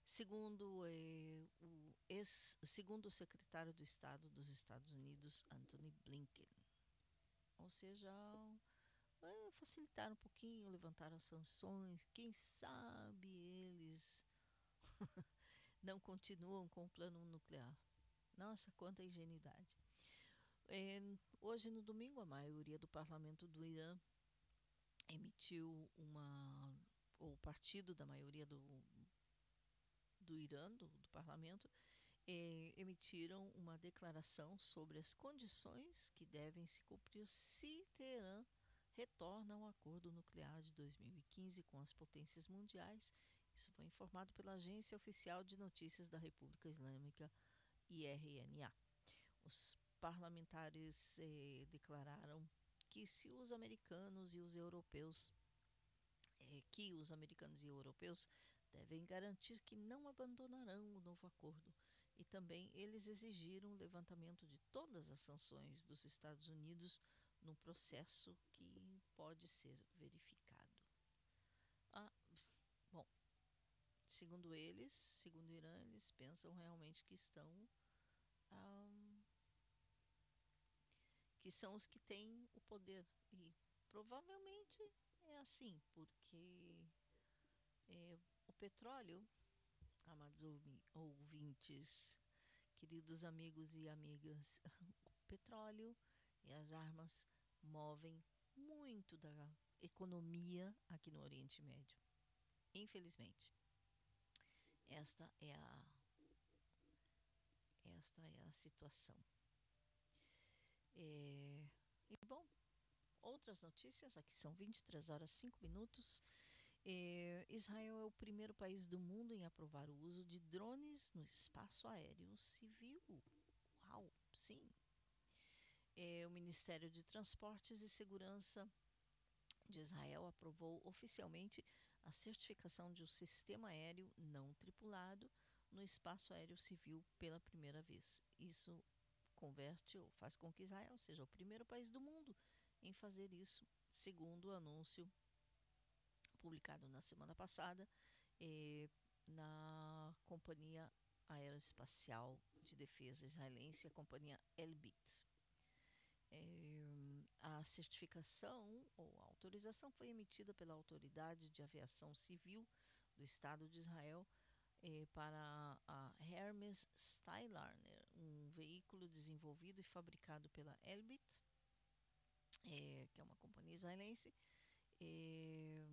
Segundo, eh, o ex, segundo o secretário do Estado dos Estados Unidos, Anthony Blinken. Ou seja, é, facilitar um pouquinho, levantar as sanções, quem sabe eles não continuam com o plano nuclear. Nossa, quanta ingenuidade. É, hoje, no domingo, a maioria do parlamento do Irã emitiu uma. o partido da maioria do, do Irã, do, do parlamento, é, emitiram uma declaração sobre as condições que devem se cumprir se Teherã retorna ao acordo nuclear de 2015 com as potências mundiais. Isso foi informado pela Agência Oficial de Notícias da República Islâmica Os parlamentares eh, declararam que se os americanos e os europeus eh, que os americanos e europeus devem garantir que não abandonarão o novo acordo e também eles exigiram o levantamento de todas as sanções dos Estados Unidos num processo que pode ser verificado. Ah, bom, segundo eles, segundo o Irã, eles pensam realmente que estão que são os que têm o poder. E provavelmente é assim, porque é, o petróleo, amados ouvintes, queridos amigos e amigas, o petróleo e as armas movem muito da economia aqui no Oriente Médio. Infelizmente. Esta é a esta é a situação. É, e bom, outras notícias, aqui são 23 horas 5 minutos. É, Israel é o primeiro país do mundo em aprovar o uso de drones no espaço aéreo civil. Uau, sim. É, o Ministério de Transportes e Segurança de Israel aprovou oficialmente a certificação de um sistema aéreo não tripulado no espaço aéreo civil pela primeira vez. Isso converte ou faz com que Israel seja o primeiro país do mundo em fazer isso, segundo o anúncio publicado na semana passada eh, na Companhia Aeroespacial de Defesa Israelense, a companhia Elbit. Eh, a certificação ou autorização foi emitida pela Autoridade de Aviação Civil do Estado de Israel eh, para a Hermes Stylarner, um veículo desenvolvido e fabricado pela Elbit, eh, que é uma companhia israelense, eh,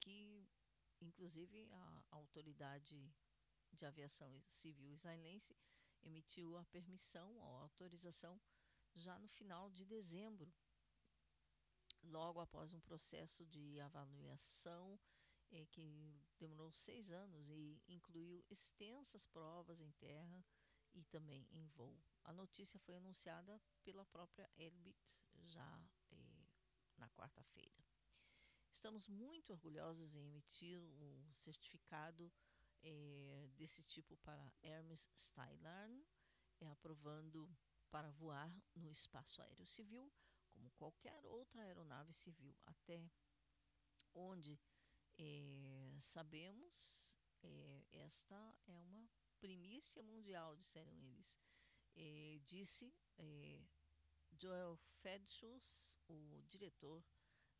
que inclusive a autoridade de aviação civil israelense emitiu a permissão ou autorização já no final de dezembro, logo após um processo de avaliação é, que demorou seis anos e incluiu extensas provas em terra e também em voo. A notícia foi anunciada pela própria Elbit já é, na quarta-feira. Estamos muito orgulhosos em emitir o certificado é, desse tipo para Hermes Stylarn, aprovando para voar no espaço aéreo civil, qualquer outra aeronave civil, até onde é, sabemos, é, esta é uma primícia mundial, disseram eles. É, disse Joel Fedschus, o diretor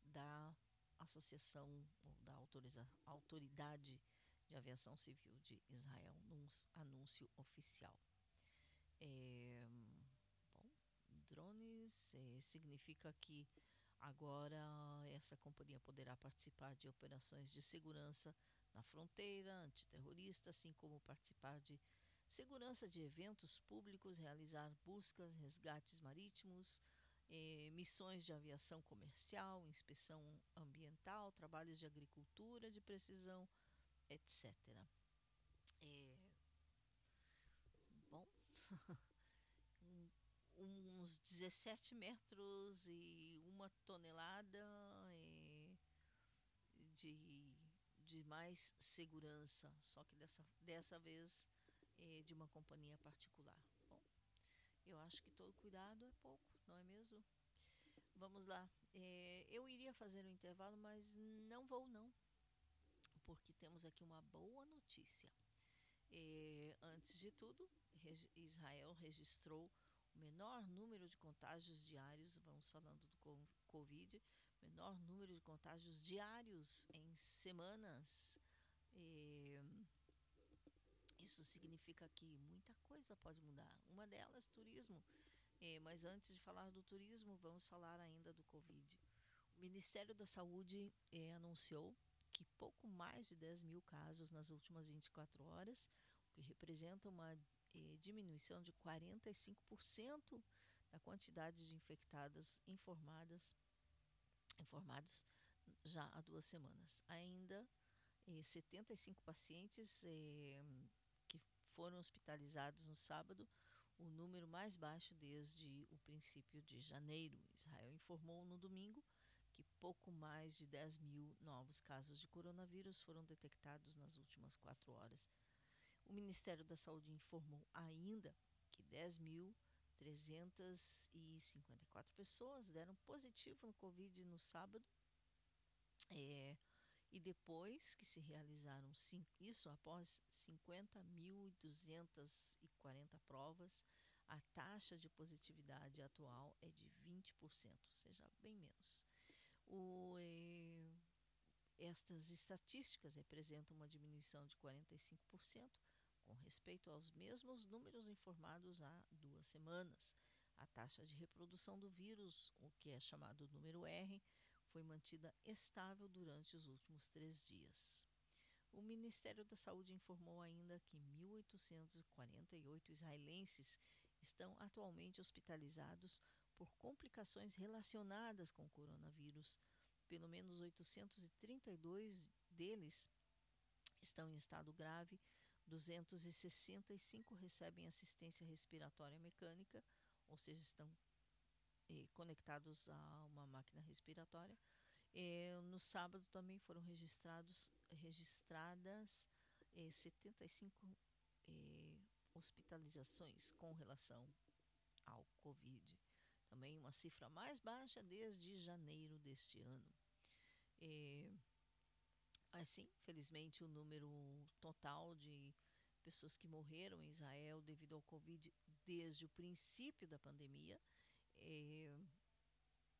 da Associação da autoriza, Autoridade de Aviação Civil de Israel, num anúncio oficial. É, é, significa que Agora, essa companhia poderá participar de operações de segurança na fronteira, antiterrorista, assim como participar de segurança de eventos públicos, realizar buscas, resgates marítimos, eh, missões de aviação comercial, inspeção ambiental, trabalhos de agricultura de precisão, etc. É, bom, uns 17 metros e uma tonelada é, de, de mais segurança, só que dessa, dessa vez é, de uma companhia particular. Bom, eu acho que todo cuidado é pouco, não é mesmo? Vamos lá. É, eu iria fazer um intervalo, mas não vou não, porque temos aqui uma boa notícia. É, antes de tudo, Israel registrou o menor número de contágios diários, vamos falando do Covid, menor número de contágios diários em semanas. É, isso significa que muita coisa pode mudar. Uma delas, turismo. É, mas antes de falar do turismo, vamos falar ainda do Covid. O Ministério da Saúde é, anunciou que pouco mais de 10 mil casos nas últimas 24 horas, o que representa uma diminuição de 45% da quantidade de infectados informadas, informados já há duas semanas. Ainda 75 pacientes que foram hospitalizados no sábado o número mais baixo desde o princípio de janeiro. Israel informou no domingo que pouco mais de 10 mil novos casos de coronavírus foram detectados nas últimas quatro horas. O Ministério da Saúde informou ainda que 10.354 pessoas deram positivo no Covid no sábado. É, e depois que se realizaram isso após 50.240 provas, a taxa de positividade atual é de 20%, ou seja, bem menos. O, eh, estas estatísticas representam uma diminuição de 45% com respeito aos mesmos números informados há duas semanas. A taxa de reprodução do vírus, o que é chamado número R, foi mantida estável durante os últimos três dias. O Ministério da Saúde informou ainda que 1.848 israelenses estão atualmente hospitalizados por complicações relacionadas com o coronavírus. Pelo menos 832 deles estão em estado grave, 265 recebem assistência respiratória mecânica, ou seja, estão eh, conectados a uma máquina respiratória. Eh, no sábado também foram registrados, registradas eh, 75 eh, hospitalizações com relação ao Covid. Também uma cifra mais baixa desde janeiro deste ano. Eh, assim, felizmente, o número total de pessoas que morreram em Israel devido ao Covid desde o princípio da pandemia é,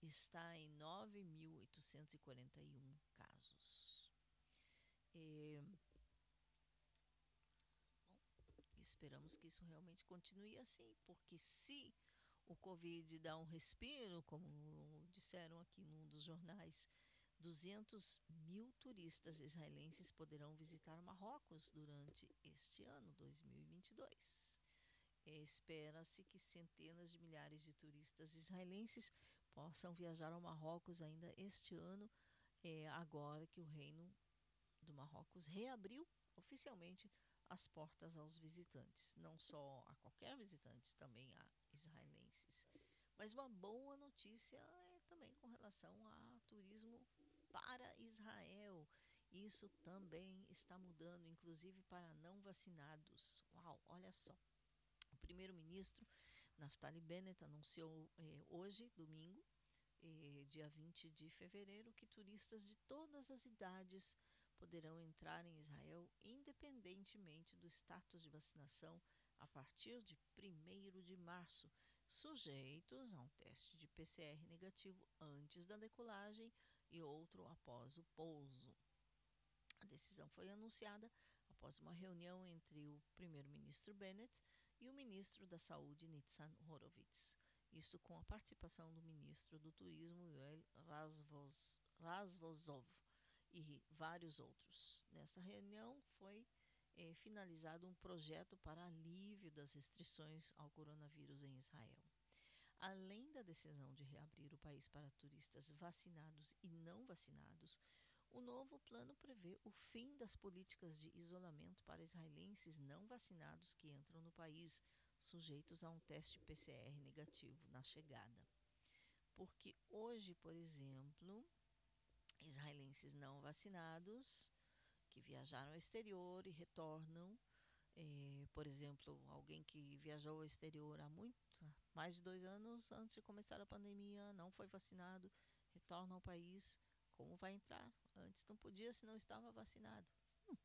está em 9.841 casos. É, bom, esperamos que isso realmente continue assim, porque se o Covid dá um respiro, como disseram aqui num dos jornais, 200 mil turistas israelenses poderão visitar Marrocos durante este ano, 2022. Espera-se que centenas de milhares de turistas israelenses possam viajar ao Marrocos ainda este ano, é, agora que o Reino do Marrocos reabriu oficialmente as portas aos visitantes, não só a qualquer visitante, também a israelenses. Mas uma boa notícia é também com relação a turismo para Israel. Isso também está mudando, inclusive para não vacinados. Uau, olha só. O primeiro-ministro Naftali Bennett anunciou eh, hoje, domingo, eh, dia 20 de fevereiro, que turistas de todas as idades poderão entrar em Israel independentemente do status de vacinação a partir de 1 de março, sujeitos a um teste de PCR negativo antes da decolagem e outro após o pouso. A decisão foi anunciada após uma reunião entre o primeiro-ministro Bennett e o ministro da Saúde, Nitzan Horowitz. Isso com a participação do ministro do Turismo, Yoel Razvozov, e vários outros. Nesta reunião foi é, finalizado um projeto para alívio das restrições ao coronavírus em Israel. Além da decisão de reabrir o país para turistas vacinados e não vacinados, O novo plano prevê o fim das políticas de isolamento para israelenses não vacinados que entram no país, sujeitos a um teste PCR negativo na chegada. Porque hoje, por exemplo, israelenses não vacinados que viajaram ao exterior e retornam, eh, por exemplo, alguém que viajou ao exterior há muito, mais de dois anos antes de começar a pandemia, não foi vacinado, retorna ao país, como vai entrar? Antes não podia se não estava vacinado. Hum.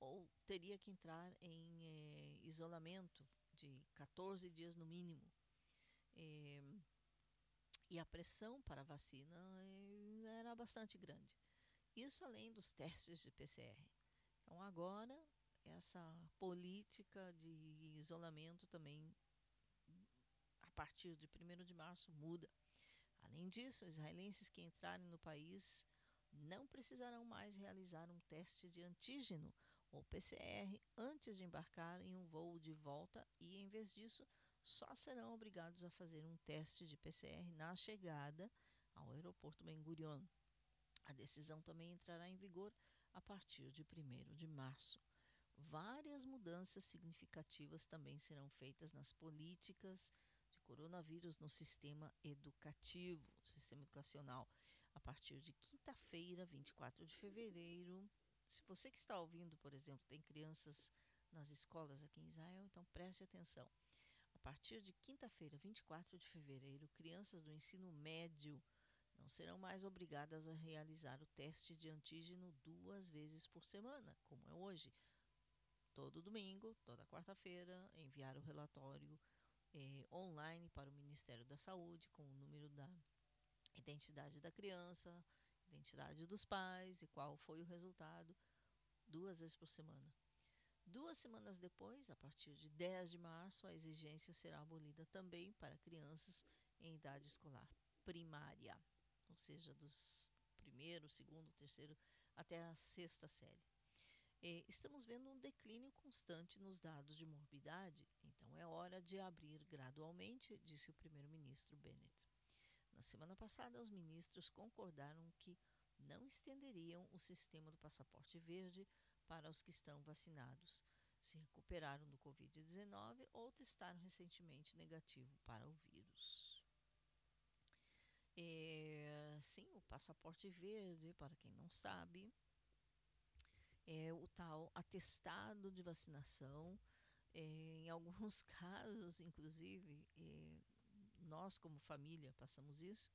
Ou teria que entrar em eh, isolamento de 14 dias no mínimo. Eh, e a pressão para a vacina eh, era bastante grande. Isso além dos testes de PCR. Então agora essa política de isolamento também partir de 1 de março muda. Além disso, israelenses que entrarem no país não precisarão mais realizar um teste de antígeno ou PCR antes de embarcar em um voo de volta e, em vez disso, só serão obrigados a fazer um teste de PCR na chegada ao aeroporto Ben Gurion. A decisão também entrará em vigor a partir de 1 de março. Várias mudanças significativas também serão feitas nas políticas coronavírus no sistema educativo, sistema educacional, a partir de quinta-feira, 24 de fevereiro. Se você que está ouvindo, por exemplo, tem crianças nas escolas aqui em Israel, então preste atenção. A partir de quinta-feira, 24 de fevereiro, crianças do ensino médio não serão mais obrigadas a realizar o teste de antígeno duas vezes por semana, como é hoje. Todo domingo, toda quarta-feira, enviar o relatório eh, online para o Ministério da Saúde com o número da identidade da criança, identidade dos pais e qual foi o resultado, duas vezes por semana. Duas semanas depois, a partir de 10 de março, a exigência será abolida também para crianças em idade escolar primária, ou seja, dos primeiro, segundo, terceiro até a sexta série. E estamos vendo um declínio constante nos dados de morbidade, então é hora de abrir gradualmente, disse o primeiro-ministro Bennett. Na semana passada, os ministros concordaram que não estenderiam o sistema do passaporte verde para os que estão vacinados, se recuperaram do Covid-19 ou testaram recentemente negativo para o vírus. É, sim, o passaporte verde, para quem não sabe, é o tal atestado de vacinação. É, em alguns casos, inclusive, é, nós como família passamos isso.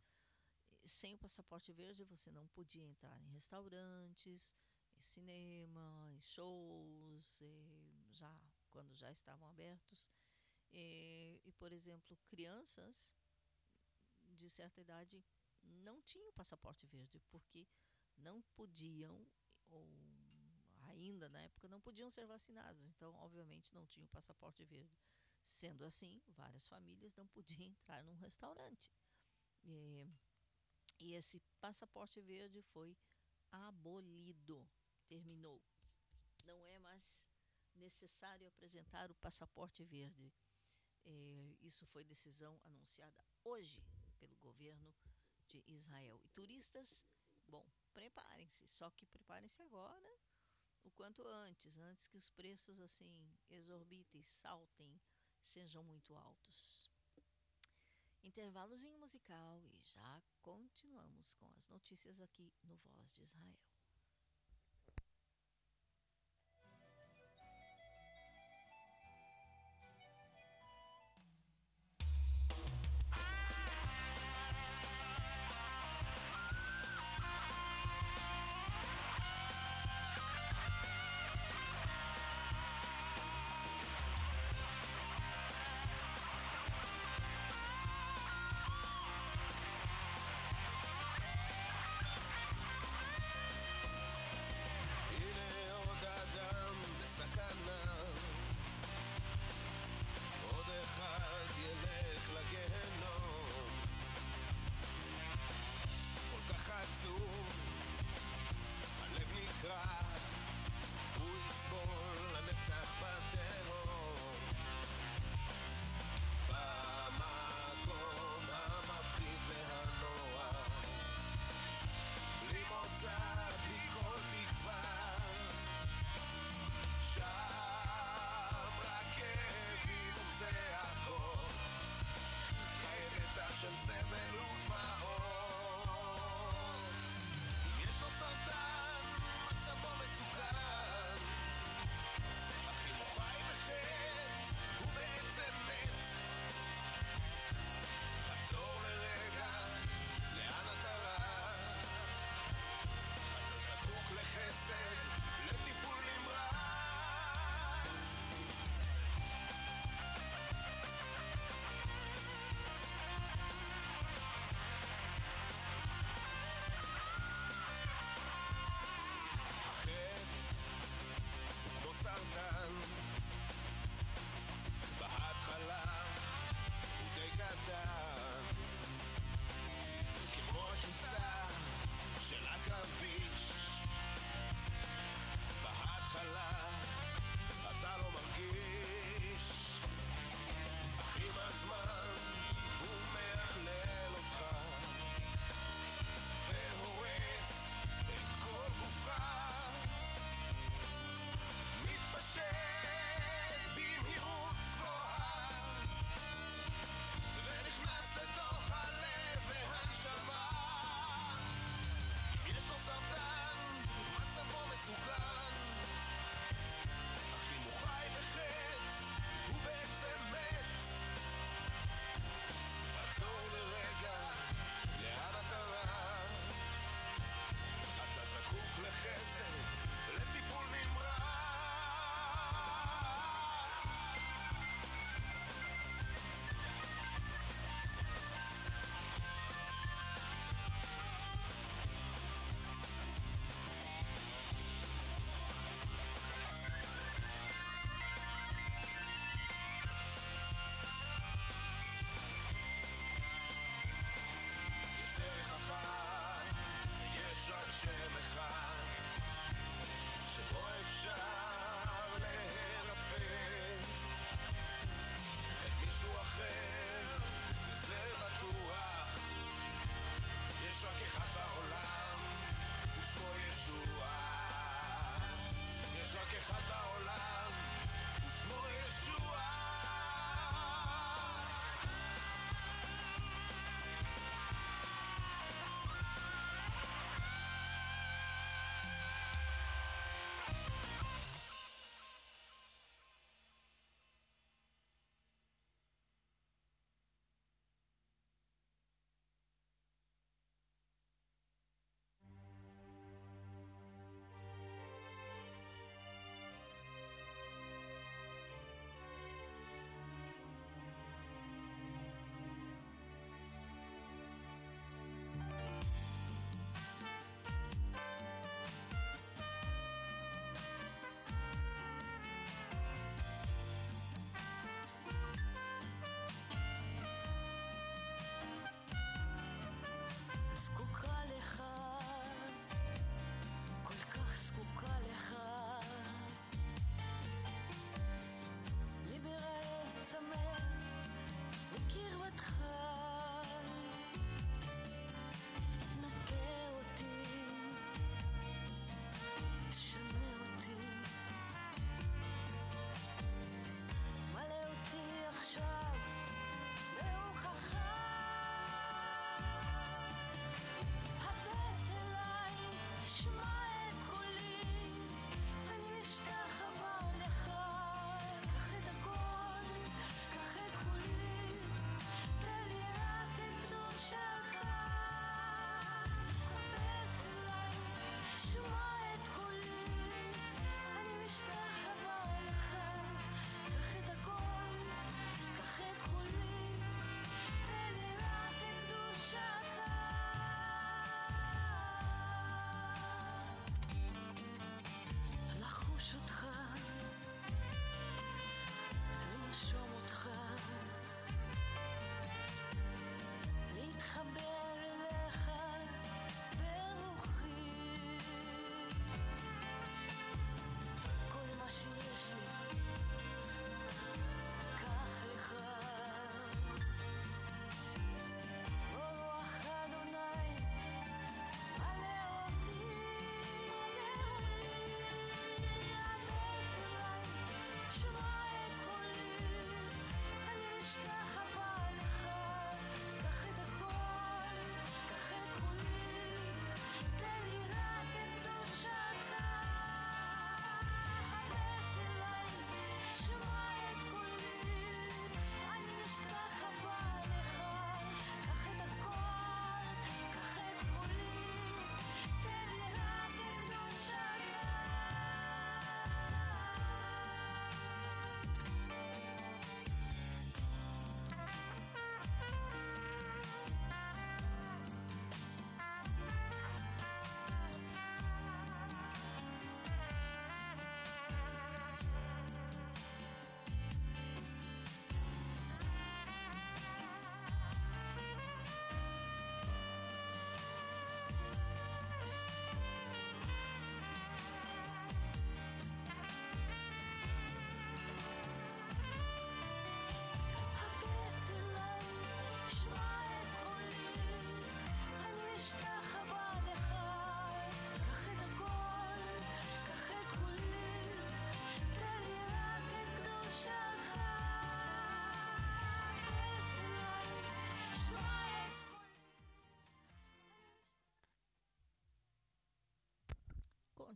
Sem o passaporte verde, você não podia entrar em restaurantes, em cinema, em shows, já quando já estavam abertos. É, e, por exemplo, crianças de certa idade não tinham passaporte verde porque não podiam ou ainda na época não podiam ser vacinados, então obviamente não tinham passaporte verde. Sendo assim, várias famílias não podiam entrar num restaurante. E, e esse passaporte verde foi abolido, terminou. Não é mais necessário apresentar o passaporte verde. É, isso foi decisão anunciada hoje pelo governo de Israel. E turistas, bom, preparem-se, só que preparem-se agora o quanto antes, antes que os preços assim exorbitem, saltem, sejam muito altos. Intervalozinho musical e já continuamos com as notícias aqui no Voz de Israel.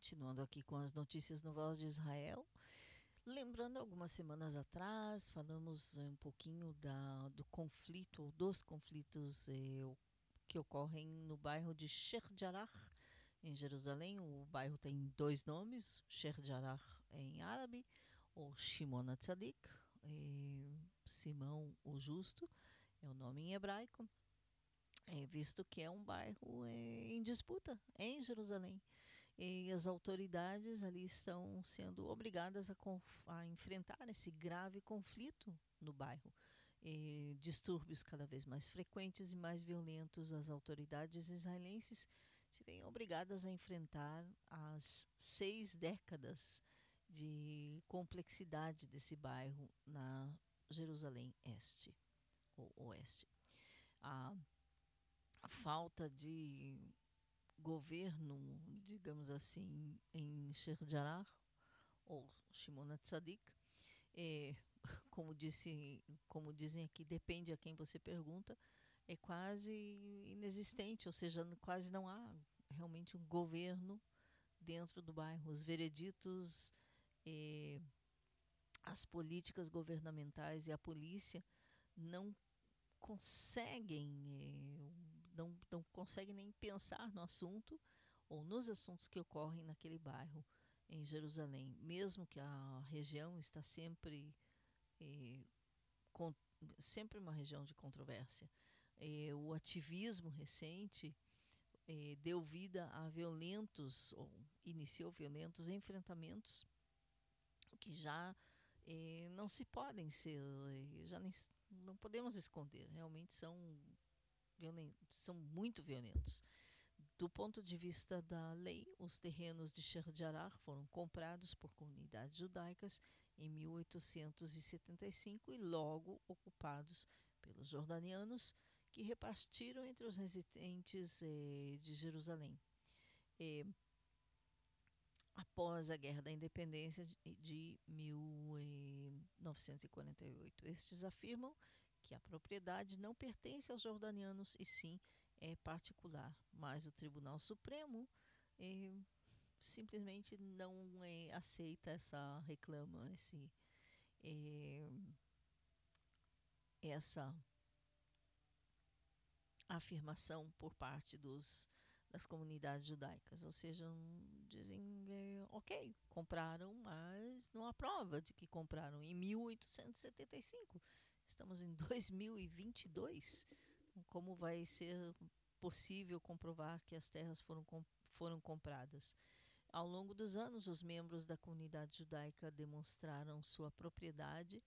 Continuando aqui com as notícias no Voz de Israel. Lembrando, algumas semanas atrás, falamos um pouquinho da, do conflito, dos conflitos eh, que ocorrem no bairro de Sheikh Jarrah, em Jerusalém. O bairro tem dois nomes, Sheikh Jarrah em árabe, ou Shimon Tzadik, eh, Simão o Justo, é o nome em hebraico, eh, visto que é um bairro eh, em disputa em Jerusalém. E as autoridades ali estão sendo obrigadas a, a enfrentar esse grave conflito no bairro. E distúrbios cada vez mais frequentes e mais violentos, as autoridades israelenses se veem obrigadas a enfrentar as seis décadas de complexidade desse bairro na Jerusalém Este ou Oeste. A, falta de governo, digamos assim, em Sheikh Jarrah ou Shimon Tzadik, é, como, disse, como dizem aqui, depende a quem você pergunta, é quase inexistente, ou seja, quase não há realmente um governo dentro do bairro. Os vereditos, eh, as políticas governamentais e a polícia não conseguem, eh, não, não conseguem nem pensar no assunto ou nos assuntos que ocorrem naquele bairro em Jerusalém, mesmo que a região está sempre eh, sempre uma região de controvérsia. Eh, o ativismo recente eh, deu vida a violentos, ou iniciou violentos enfrentamentos que já eh, não se podem ser, eh, já nem, não podemos esconder, realmente são, violentos, são muito violentos. Do ponto de vista da lei, os terrenos de Sheikh Jarrah foram comprados por comunidades judaicas em 1875 e logo ocupados pelos jordanianos, que repartiram entre os residentes eh, de Jerusalém. Eh, após a Guerra da Independência de 1948. Estes afirmam que a propriedade não pertence aos jordanianos e sim é particular, mas o Tribunal Supremo eh, simplesmente não eh, aceita essa reclama, esse, eh, essa afirmação por parte dos, das comunidades judaicas, ou seja, dizem, é, ok, compraram, mas não há prova de que compraram em 1875. Estamos em 2022. Então, como vai ser possível comprovar que as terras foram, foram compradas? Ao longo dos anos, os membros da comunidade judaica demonstraram sua propriedade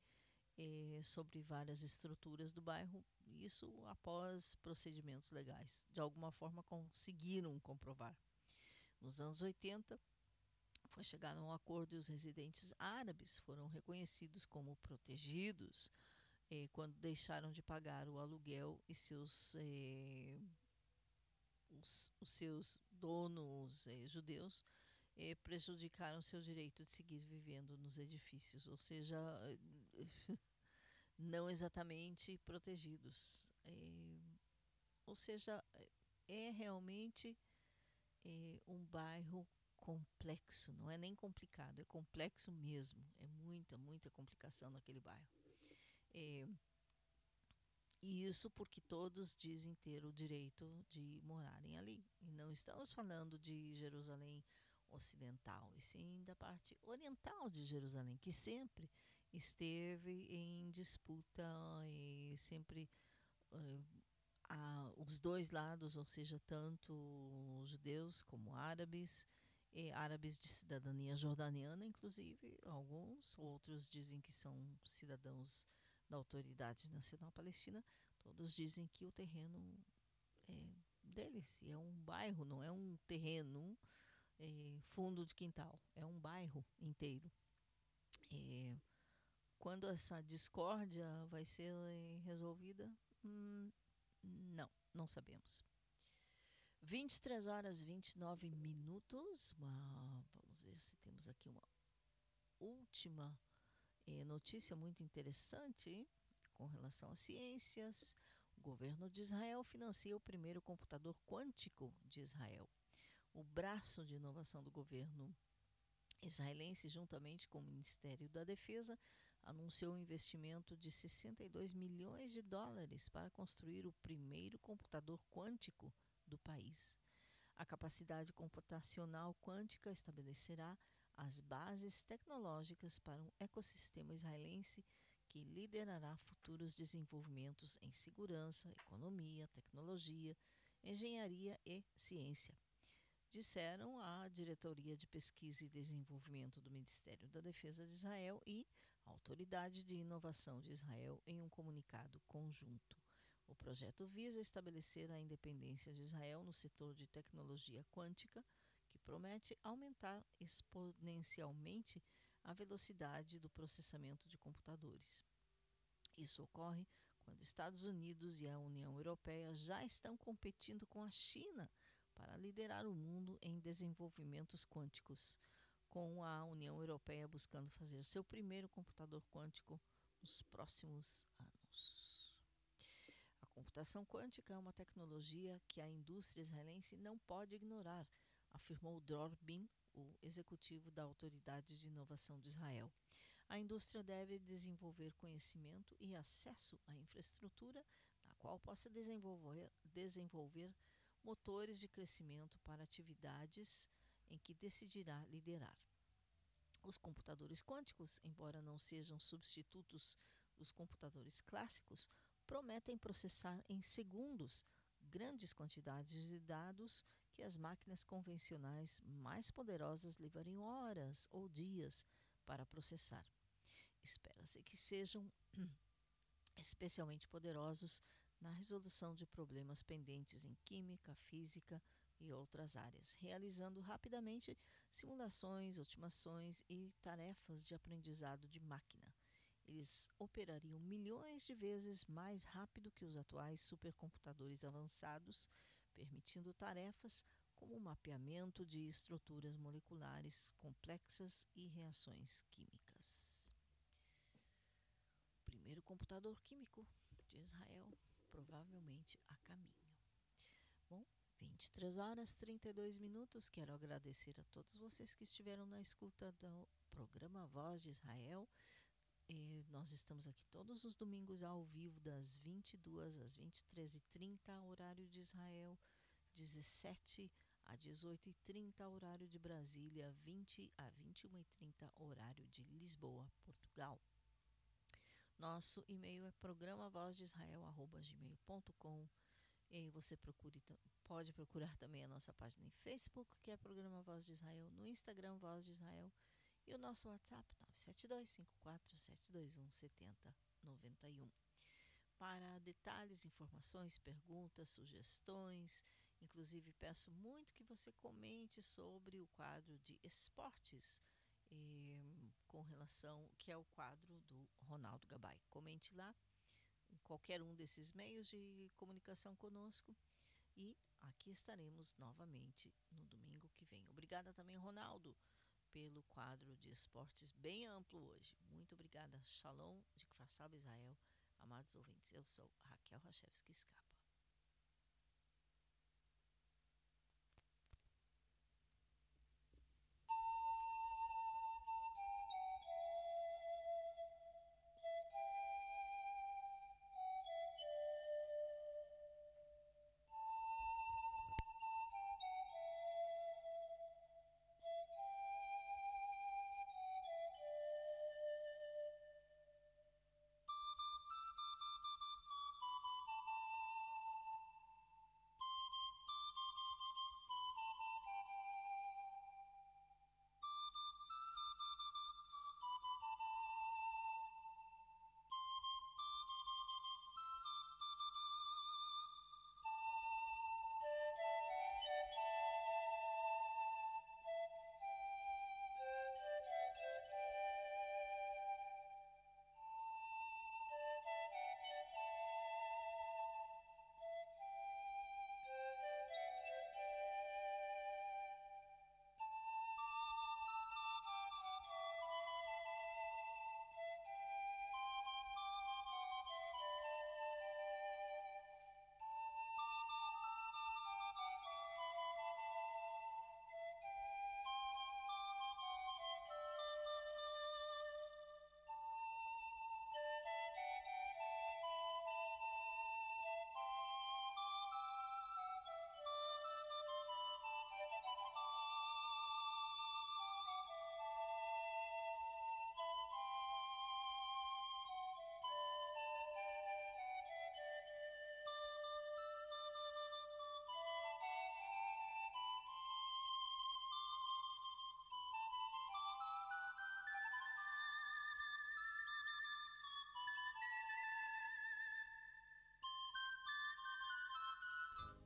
eh, sobre várias estruturas do bairro, isso após procedimentos legais. De alguma forma conseguiram comprovar. Nos anos 80, foi chegado a um acordo e os residentes árabes foram reconhecidos como protegidos eh, quando deixaram de pagar o aluguel e seus, eh, os, os, seus donos eh, judeus eh, prejudicaram seu direito de seguir vivendo nos edifícios, ou seja, não exatamente protegidos. É, ou seja, é realmente um bairro complexo, não é nem complicado, é complexo mesmo. É muita, muita complicação naquele bairro. É, e isso porque todos dizem ter o direito de morarem ali. E não estamos falando de Jerusalém ocidental, e sim da parte oriental de Jerusalém, que sempre esteve em disputa e sempre uh, a, os dois lados, ou seja, tanto judeus como árabes, árabes de cidadania jordaniana, inclusive, alguns, outros dizem que são cidadãos da Autoridade Nacional Palestina, todos dizem que o terreno é deles, é um bairro, não é um terreno é, fundo de quintal, é um bairro inteiro. É, quando essa discórdia vai ser é, resolvida? Hum, não, não sabemos. 23 horas e 29 minutos. Uma, vamos ver se temos aqui uma última eh, notícia muito interessante com relação às ciências. O governo de Israel financia o primeiro computador quântico de Israel. o braço de inovação do governo israelense, juntamente com o Ministério da Defesa, anunciou um investimento de 62 milhões de dólares para construir o primeiro computador quântico do país. A capacidade computacional quântica estabelecerá as bases tecnológicas para um ecossistema israelense que liderará futuros desenvolvimentos em segurança, economia, tecnologia, engenharia e ciência. Disseram a Diretoria de Pesquisa e Desenvolvimento do Ministério da Defesa de Israel e a Autoridade de Inovação de Israel em um comunicado conjunto. O projeto visa estabelecer a independência de Israel no setor de tecnologia quântica, promete aumentar exponencialmente a velocidade do processamento de computadores. Isso ocorre quando Estados Unidos e a União Europeia já estão competindo com a China para liderar o mundo em desenvolvimentos quânticos, com a União Europeia buscando fazer seu primeiro computador quântico nos próximos anos. A computação quântica é uma tecnologia que a indústria israelense não pode ignorar, afirmou Dror Bin, o executivo da Autoridade de Inovação de Israel. A indústria deve desenvolver conhecimento e acesso à infraestrutura na qual possa desenvolver, desenvolver motores de crescimento para atividades em que decidirá liderar. Os computadores quânticos, embora não sejam substitutos dos computadores clássicos, prometem processar em segundos grandes quantidades de dados que as máquinas convencionais mais poderosas levariam horas ou dias para processar. Espera-se que sejam especialmente poderosos na resolução de problemas pendentes em química, física e outras áreas, realizando rapidamente simulações, otimações e tarefas de aprendizado de máquina. Eles operariam milhões de vezes mais rápido que os atuais supercomputadores avançados, permitindo tarefas como o mapeamento de estruturas moleculares complexas e reações químicas. O primeiro computador químico de Israel, provavelmente a caminho. Bom, 23 horas 32 minutos. Quero agradecer a todos vocês que estiveram na escuta do programa Voz de Israel. E nós estamos aqui todos os domingos ao vivo, das 22 às 23h30, horário de Israel, 17 a 18h30, horário de Brasília, 20 a 21h30, horário de Lisboa, Portugal. Nosso e-mail é programavozdisrael.gmail.com e você procure, pode procurar também a nossa página em Facebook, que é Programa Voz de Israel, no Instagram Voz de Israel e o nosso WhatsApp 97254-721-7091. Para detalhes, informações, perguntas, sugestões, inclusive peço muito que você comente sobre o quadro de esportes eh, com relação que é o quadro do Ronaldo Gabay. Comente lá em qualquer um desses meios de comunicação conosco e aqui estaremos novamente no domingo que vem. Obrigada também, Ronaldo, pelo quadro de esportes bem amplo hoje. Muito obrigada. Shalom de Kfar Israel. Amados ouvintes, eu sou Raquel Rachevski Escapa.